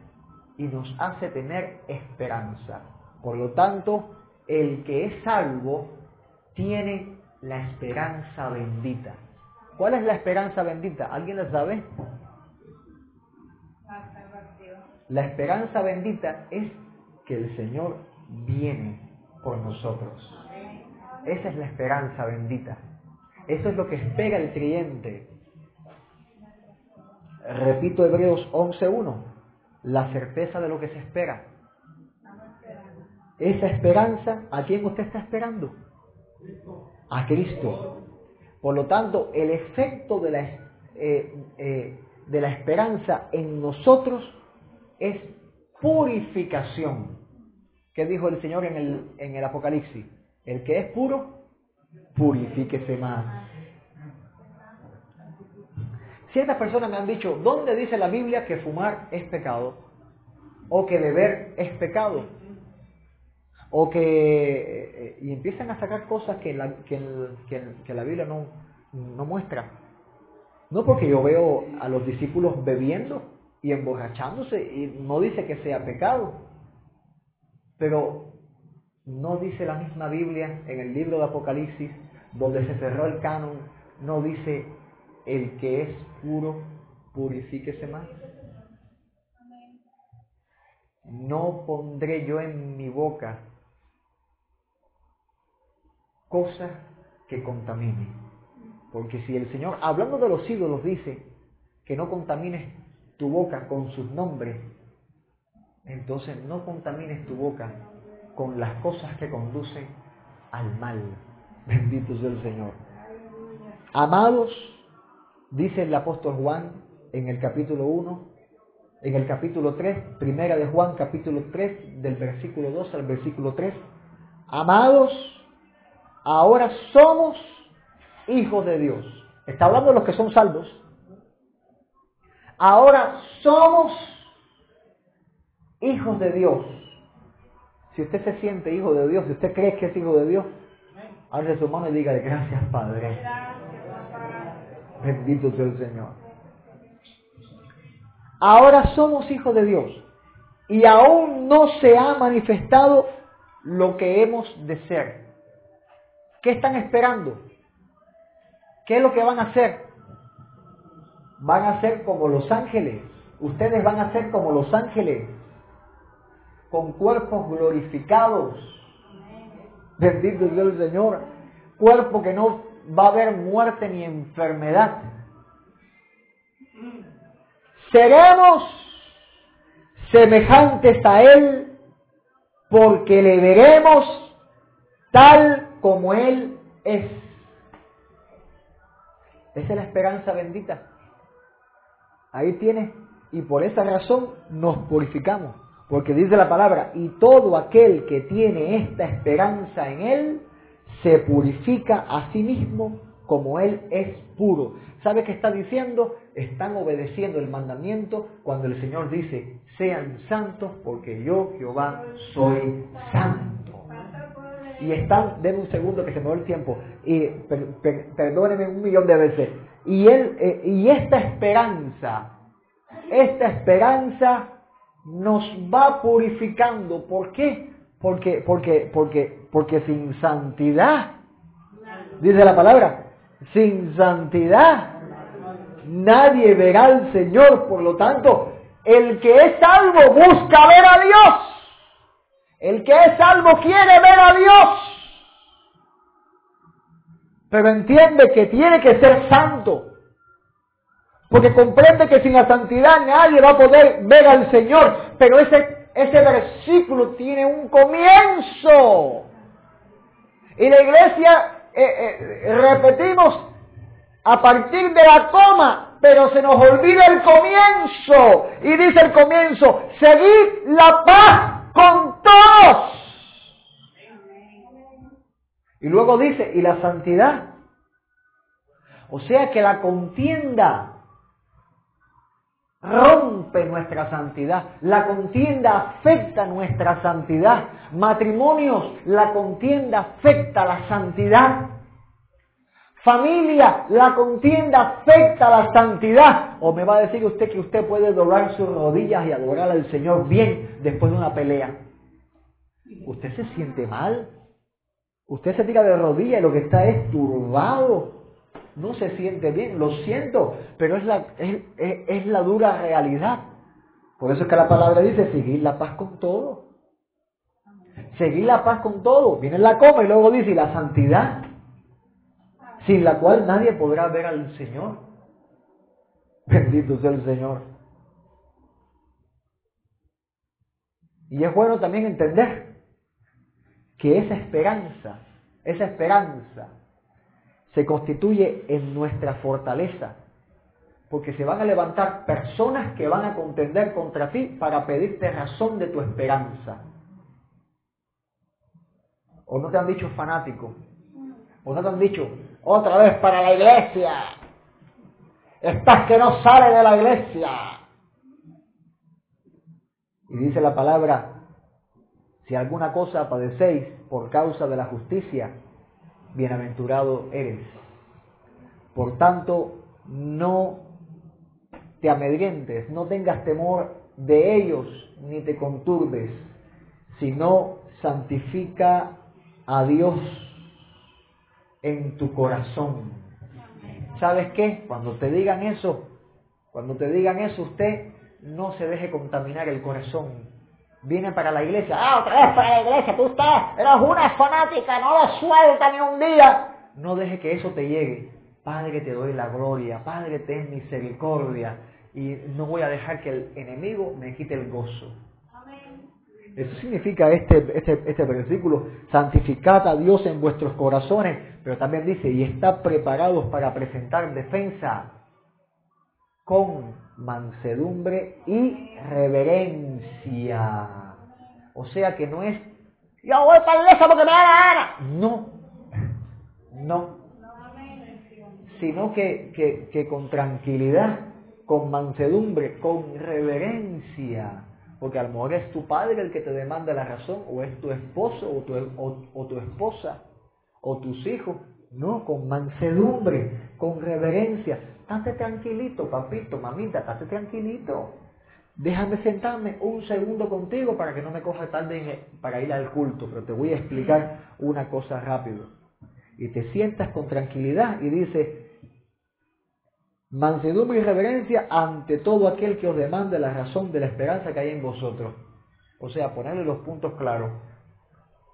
y nos hace tener esperanza. Por lo tanto, el que es salvo tiene la esperanza bendita. ¿Cuál es la esperanza bendita? ¿Alguien la sabe? La esperanza bendita es que el Señor viene por nosotros. Esa es la esperanza bendita. Eso es lo que espera el creyente. Repito Hebreos 11.1, la certeza de lo que se espera. Esa esperanza, ¿a quién usted está esperando? A Cristo. Por lo tanto, el efecto de la, eh, eh, de la esperanza en nosotros es purificación. ¿Qué dijo el Señor en el, en el Apocalipsis? El que es puro, purifíquese más. Ciertas personas me han dicho, ¿dónde dice la Biblia que fumar es pecado? O que beber es pecado. O que... Eh, y empiezan a sacar cosas que la, que, que, la Biblia no, no muestra. No porque yo veo a los discípulos bebiendo y emborrachándose y no dice que sea pecado. Pero no dice la misma Biblia en el libro de Apocalipsis donde se cerró el canon, no dice el que es puro, purifíquese más. No pondré yo en mi boca cosas que contaminen. Porque si el Señor, hablando de los ídolos, dice que no contamines tu boca con sus nombres, entonces no contamines tu boca con las cosas que conducen al mal. Bendito sea el Señor. Amados, dice el apóstol Juan en el capítulo 1, en el capítulo 3, primera de Juan capítulo 3, del versículo 2 al versículo 3, amados, ahora somos hijos de Dios. Está hablando de los que son salvos. Ahora somos hijos de Dios. Si usted se siente hijo de Dios, si usted cree que es hijo de Dios, abre su mano y dígale gracias Padre. Bendito sea el Señor. Ahora somos hijos de Dios y aún no se ha manifestado lo que hemos de ser. ¿Qué están esperando? ¿Qué es lo que van a hacer? Van a ser como los ángeles. Ustedes van a ser como los ángeles, con cuerpos glorificados. Bendito sea el Señor. Cuerpo que no va a haber muerte ni enfermedad. Seremos semejantes a Él porque le veremos tal como Él es. Esa es la esperanza bendita. Ahí tienes. Y por esa razón nos purificamos. Porque dice la palabra, y todo aquel que tiene esta esperanza en Él, se purifica a sí mismo como Él es puro. ¿Sabe qué está diciendo? Están obedeciendo el mandamiento cuando el Señor dice, sean santos porque yo, Jehová, soy santo. Y están, denme un segundo que se me va el tiempo, y per, per, perdónenme un millón de veces. Y, él, eh, y esta esperanza, esta esperanza nos va purificando. ¿Por qué? Porque, porque, porque, porque sin santidad, dice la palabra, sin santidad nadie verá al Señor. Por lo tanto, el que es salvo busca ver a Dios. El que es salvo quiere ver a Dios. Pero entiende que tiene que ser santo. Porque comprende que sin la santidad nadie va a poder ver al Señor. Pero ese, ese versículo tiene un comienzo. Y la iglesia, eh, eh, repetimos, a partir de la coma, pero se nos olvida el comienzo. Y dice el comienzo, seguid la paz con todos. Y luego dice, y la santidad. O sea que la contienda rompe nuestra santidad. La contienda afecta nuestra santidad. Matrimonios, la contienda afecta la santidad. Familia, la contienda afecta la santidad. O me va a decir usted que usted puede doblar sus rodillas y adorar al Señor bien después de una pelea. Usted se siente mal. Usted se tira de rodillas y lo que está es turbado no se siente bien, lo siento, pero es la, es, es, la dura realidad. Por eso es que la palabra dice, seguir la paz con todo. Seguir la paz con todo. Viene la coma y luego dice, y la santidad, sin la cual nadie podrá ver al Señor. Bendito sea el Señor. Y es bueno también entender que esa esperanza, esa esperanza se constituye en nuestra fortaleza, porque se van a levantar personas que van a contender contra ti para pedirte razón de tu esperanza. O no te han dicho fanático, o no te han dicho otra vez para la iglesia, estás que no sale de la iglesia. Y dice la palabra, si alguna cosa padecéis por causa de la justicia, bienaventurado eres. Por tanto, no te amedrientes, no tengas temor de ellos, ni te conturbes, sino santifica a Dios en tu corazón. ¿Sabes qué? Cuando te digan eso, cuando te digan eso, usted no se deje contaminar el corazón. Viene para la iglesia, ah, otra vez para la iglesia, tú estás, eres una fanática, no lo suelta ni un día. No deje que eso te llegue. Padre, te doy la gloria, Padre, ten misericordia. Y no voy a dejar que el enemigo me quite el gozo. Eso significa este, este, este versículo, santificad a Dios en vuestros corazones, pero también dice, y está preparados para presentar defensa con mansedumbre y reverencia. O sea que no es, yo para la porque me da la. No, no. Sino que, que, que con tranquilidad, con mansedumbre, con reverencia porque a lo mejor es tu padre el que te demanda la razón, o es tu esposo, o tu, o, tu esposa, o tus hijos. No, con mansedumbre, con reverencia. Estate tranquilito, papito, mamita, estate tranquilito. Déjame sentarme un segundo contigo para que no me coja tarde para ir al culto, pero te voy a explicar una cosa rápido. Y te sientas con tranquilidad y dices, Mansedumbre y reverencia ante todo aquel que os demande la razón de la esperanza que hay en vosotros. O sea, ponerle los puntos claros.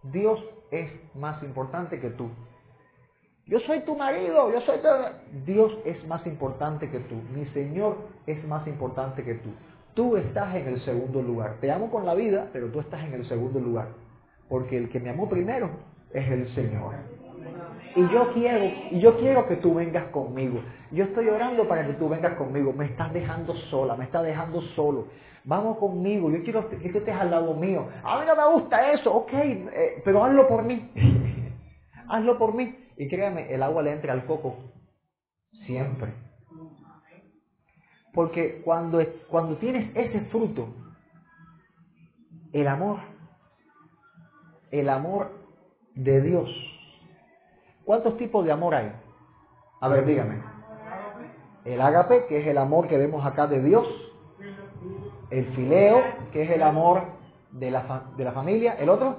Dios es más importante que tú. Yo soy tu marido, yo soy tu... Dios es más importante que tú. Mi Señor es más importante que tú. Tú estás en el segundo lugar. Te amo con la vida, pero tú estás en el segundo lugar. Porque el que me amó primero es el Señor. Y yo quiero, y yo quiero que tú vengas conmigo. Yo estoy orando para que tú vengas conmigo. Me estás dejando sola, me estás dejando solo. Vamos conmigo, yo quiero que estés al lado mío. A mí no me gusta eso, ok, eh, pero hazlo por mí. [laughs] hazlo por mí. Y créame, el agua le entra al coco. Siempre. Porque cuando, cuando tienes ese fruto, el amor, el amor de Dios, ¿Cuántos tipos de amor hay? A ver, dígame. El ágape, que es el amor que vemos acá de Dios. El fileo, que es el amor de la, de la familia. ¿El otro?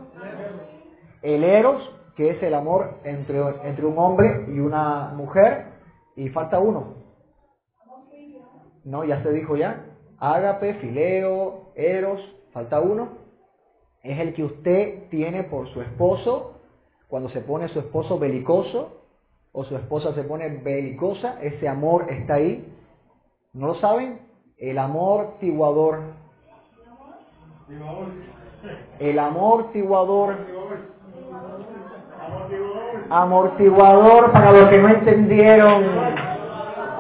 El eros, que es el amor entre, entre un hombre y una mujer. Y falta uno. No, ya se dijo ya. Ágape, fileo, eros, falta uno. Es el que usted tiene por su esposo cuando se pone su esposo belicoso o su esposa se pone belicosa, ese amor está ahí. ¿No lo saben? El amor tiguador. El amor tiguador. Amortiguador para los que no entendieron.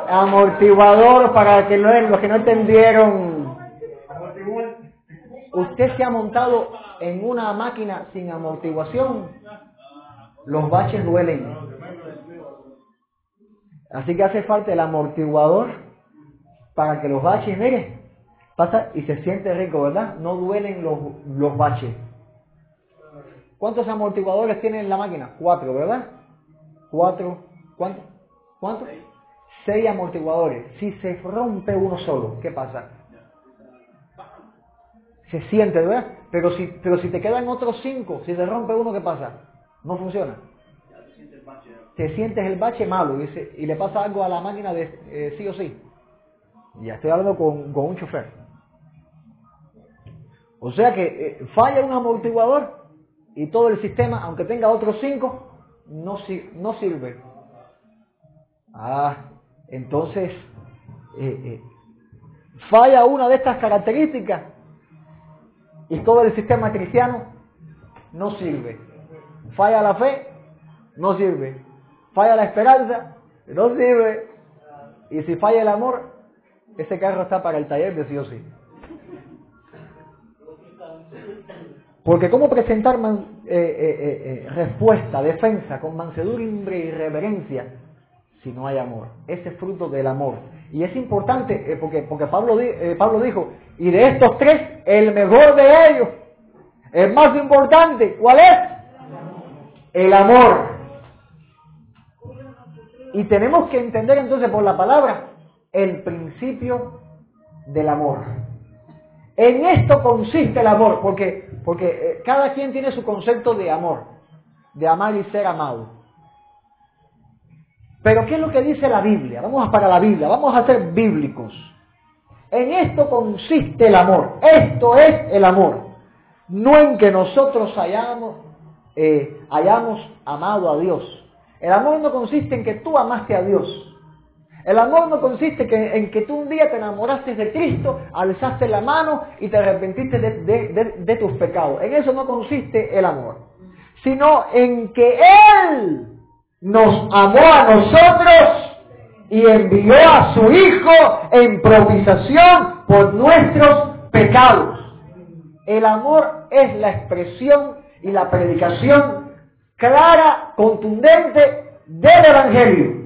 Amortiguador para que los que no entendieron. Usted se ha montado en una máquina sin amortiguación los baches duelen. Así que hace falta el amortiguador para que los baches, mire, pasa y se siente rico, ¿verdad? No duelen los, los baches. ¿Cuántos amortiguadores tiene en la máquina? Cuatro, ¿verdad? Cuatro. ¿Cuánto? ¿Cuántos? Seis amortiguadores. Si se rompe uno solo, ¿qué pasa? Se siente, ¿verdad? Pero si, pero si te quedan otros cinco, si se rompe uno, ¿qué pasa? No funciona. Te sientes el bache malo y, le pasa algo a la máquina de eh, sí o sí. Ya estoy hablando con, un chofer. O sea que eh, falla un amortiguador y todo el sistema, aunque tenga otros cinco, no, no sirve. Ah, entonces eh, falla una de estas características y todo el sistema cristiano no sirve. Falla la fe, no sirve. Falla la esperanza, no sirve. Y si falla el amor, ese carro está para el taller de sí o sí. Porque ¿cómo presentar eh, eh, eh, respuesta, defensa con mansedumbre y reverencia si no hay amor? Ese es fruto del amor. Y es importante porque, porque Pablo, Pablo dijo, y de estos tres, el mejor de ellos, el más importante, ¿cuál es? el amor. Y tenemos que entender entonces por la palabra el principio del amor. En esto consiste el amor, porque, porque eh, cada quien tiene su concepto de amor, de amar y ser amado. Pero ¿qué es lo que dice la Biblia? Vamos para la Biblia, vamos a ser bíblicos. En esto consiste el amor. Esto es el amor. No en que nosotros hayamos, eh, hayamos amado a Dios. El amor no consiste en que tú amaste a Dios. El amor no consiste en que tú un día te enamoraste de Cristo, alzaste la mano y te arrepentiste de, tus pecados. En eso no consiste el amor. Sino en que Él nos amó a nosotros y envió a su Hijo en provisación por nuestros pecados. El amor es la expresión y la predicación clara, contundente del Evangelio.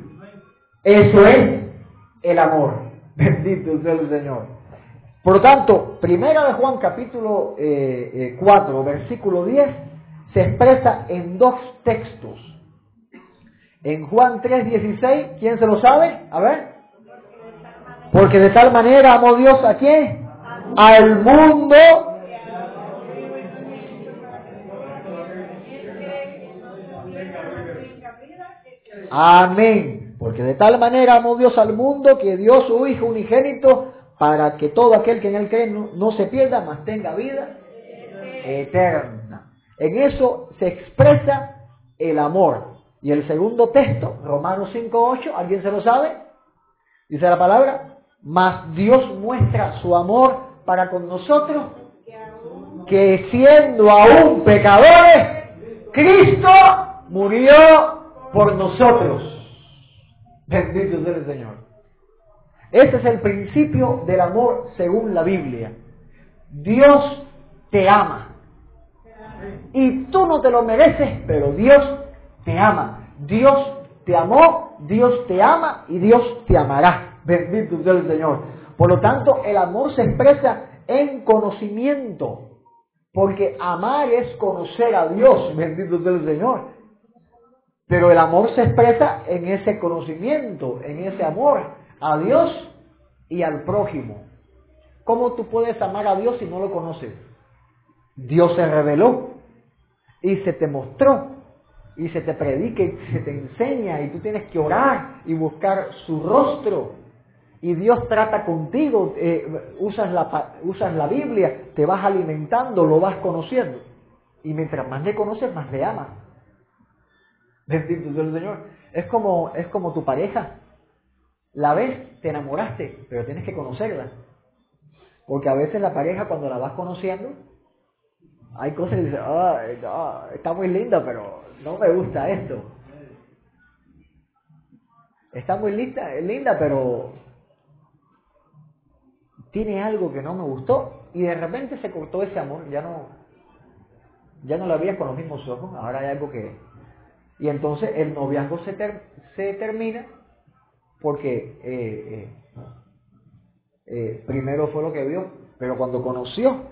Eso es el amor. [laughs] Bendito sea el Señor. Por lo tanto, primera de Juan capítulo 4, eh, eh, versículo 10, se expresa en dos textos. En Juan 3, 16, ¿quién se lo sabe? A ver. Porque de tal manera amó Dios a quién? Al mundo. Amén. Porque de tal manera amó Dios al mundo que dio su Hijo unigénito para que todo aquel que en él cree no, se pierda, mas tenga vida eterna. En eso se expresa el amor. Y el segundo texto, Romanos 5.8, ¿alguien se lo sabe? Dice la palabra, mas Dios muestra su amor para con nosotros, que siendo aún pecadores, Cristo murió por nosotros. Bendito sea el Señor. Este es el principio del amor según la Biblia. Dios te ama. Y tú no te lo mereces, pero Dios te ama. Dios te amó, Dios te ama y Dios te amará. Bendito sea el Señor. Por lo tanto, el amor se expresa en conocimiento. Porque amar es conocer a Dios. Bendito sea el Señor. Pero el amor se expresa en ese conocimiento, en ese amor a Dios y al prójimo. ¿Cómo tú puedes amar a Dios si no lo conoces? Dios se reveló y se te mostró y se te predica y se te enseña y tú tienes que orar y buscar su rostro. Y Dios trata contigo, eh, usas, la, usas la Biblia, te vas alimentando, lo vas conociendo. Y mientras más le conoces, más le amas. Bendito el Señor. Es como, es como tu pareja. La ves, te enamoraste, pero tienes que conocerla. Porque a veces la pareja cuando la vas conociendo, hay cosas que dices, está muy linda, pero no me gusta esto. Está muy linda, linda, pero tiene algo que no me gustó y de repente se cortó ese amor, ya no, ya no la veías con los mismos ojos, ahora hay algo que, y entonces el noviazgo se, se termina porque eh, eh, eh, primero fue lo que vio, pero cuando conoció,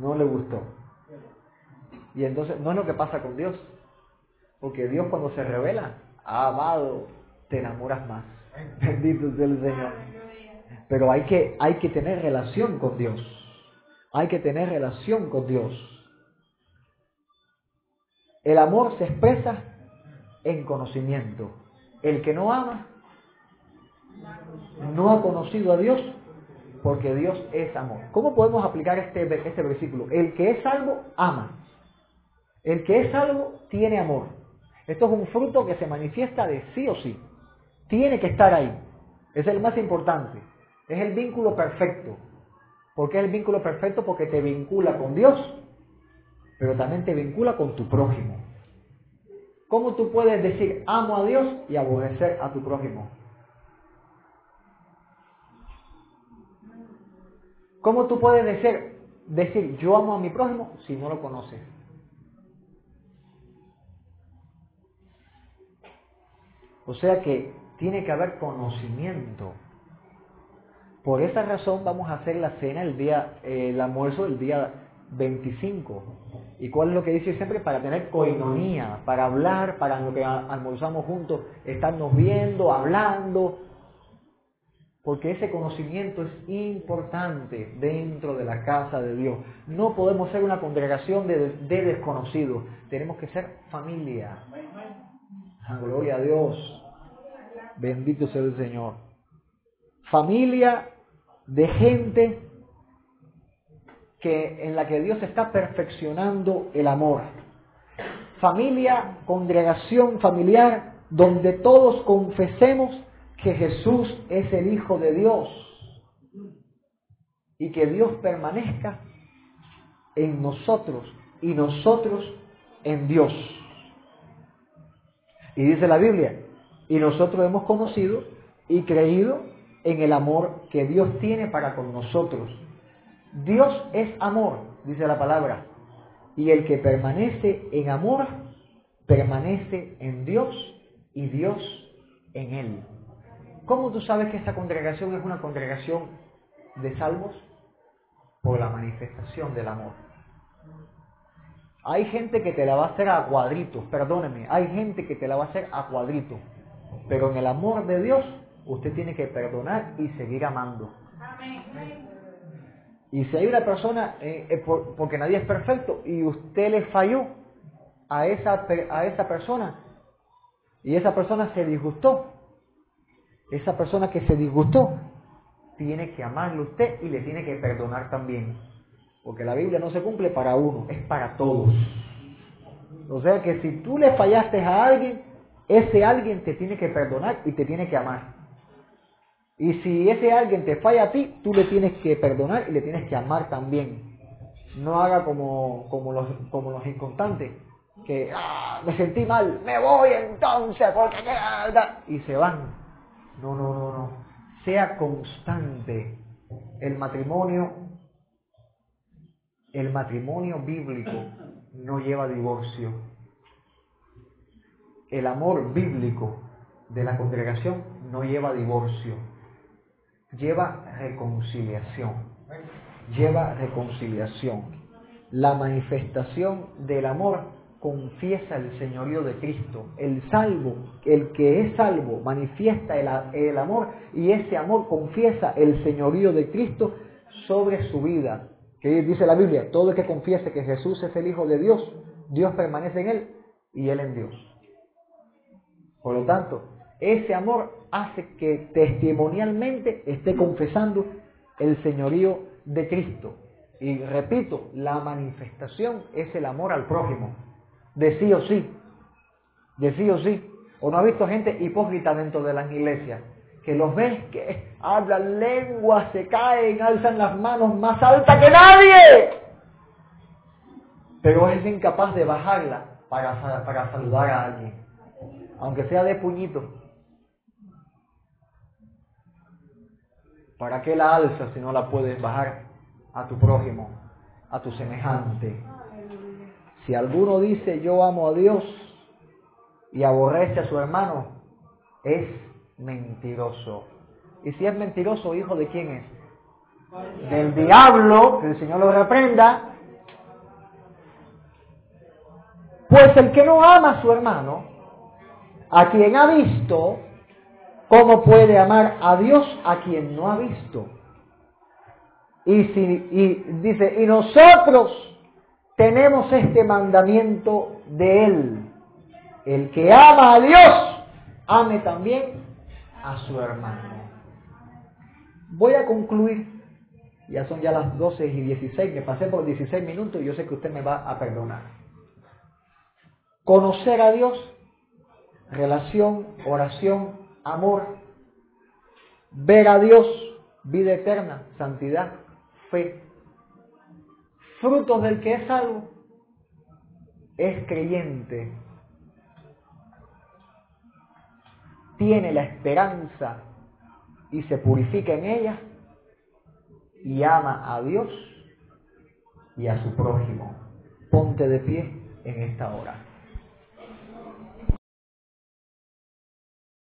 no le gustó. Y entonces no es lo que pasa con Dios, porque Dios cuando se revela, amado, te enamoras más. [laughs] Bendito sea el Señor. Pero hay que, hay que tener relación con Dios. Hay que tener relación con Dios. El amor se expresa en conocimiento. El que no ama no ha conocido a Dios porque Dios es amor. ¿Cómo podemos aplicar este, este versículo? El que es salvo ama. El que es salvo tiene amor. Esto es un fruto que se manifiesta de sí o sí. Tiene que estar ahí. Es el más importante. Es el vínculo perfecto. ¿Por qué es el vínculo perfecto? Porque te vincula con Dios pero también te vincula con tu prójimo. ¿Cómo tú puedes decir amo a Dios y aborrecer a tu prójimo? ¿Cómo tú puedes decir, yo amo a mi prójimo si no lo conoces? O sea que tiene que haber conocimiento. Por esa razón vamos a hacer la cena el día, el almuerzo el día 25. ¿Y cuál es lo que dice siempre? Para tener coinonía, para hablar, para lo que almorzamos juntos, estarnos viendo, hablando. Porque ese conocimiento es importante dentro de la casa de Dios. No podemos ser una congregación de, de desconocidos. Tenemos que ser familia. Gloria a Dios. Bendito sea el Señor. Familia de gente que en la que Dios está perfeccionando el amor. Familia, congregación familiar donde todos confesemos que Jesús es el Hijo de Dios y que Dios permanezca en nosotros y nosotros en Dios. Y dice la Biblia, y nosotros hemos conocido y creído en el amor que Dios tiene para con nosotros. Dios es amor, dice la palabra, y el que permanece en amor, permanece en Dios y Dios en él. ¿Cómo tú sabes que esta congregación es una congregación de salvos? Por la manifestación del amor. Hay gente que te la va a hacer a cuadritos, perdóneme, hay gente que te la va a hacer a cuadritos, pero en el amor de Dios usted tiene que perdonar y seguir amando. Y si hay una persona, eh, porque nadie es perfecto, y usted le falló a esa, a esa persona, y esa persona se disgustó, esa persona que se disgustó, tiene que amarle usted y le tiene que perdonar también. Porque la Biblia no se cumple para uno, es para todos. O sea que si tú le fallaste a alguien, ese alguien te tiene que perdonar y te tiene que amar. Y si ese alguien te falla a ti, tú le tienes que perdonar y le tienes que amar también. No haga como, como, los, como los inconstantes, que ah, me sentí mal, me voy entonces porque y se van. No, no, no, no. Sea constante. El matrimonio, el matrimonio bíblico no lleva divorcio. El amor bíblico de la congregación no lleva divorcio. Lleva reconciliación. Lleva reconciliación. La manifestación del amor confiesa el señorío de Cristo. El salvo, el que es salvo, manifiesta el, amor y ese amor confiesa el señorío de Cristo sobre su vida. Que dice la Biblia, todo el que confiese que Jesús es el Hijo de Dios, Dios permanece en él y él en Dios. Por lo tanto, ese amor hace que testimonialmente esté confesando el señorío de Cristo. Y repito, la manifestación es el amor al prójimo de sí o sí, de sí o sí. ¿O no ha visto gente hipócrita dentro de las iglesias? Que los ves que hablan lenguas, se caen, alzan las manos más altas que nadie. Pero es incapaz de bajarla para, para saludar a alguien. Aunque sea de puñito. ¿Para qué la alzas si no la puedes bajar a tu prójimo, a tu semejante? Si alguno dice yo amo a Dios y aborrece a su hermano, es mentiroso. Y si es mentiroso, hijo de quién es? Del diablo, que el Señor lo reprenda. Pues el que no ama a su hermano, a quien ha visto, ¿cómo puede amar a Dios a quien no ha visto? Y, dice, y nosotros tenemos este mandamiento de Él. El que ama a Dios, ame también a su hermano. Voy a concluir. Ya son ya las 12 y 16, me pasé por 16 minutos y yo sé que usted me va a perdonar. Conocer a Dios, relación, oración, amor, ver a Dios, vida eterna, santidad, fe, frutos del que es salvo, es creyente, tiene la esperanza y se purifica en ella y ama a Dios y a su prójimo. Ponte de pie en esta hora.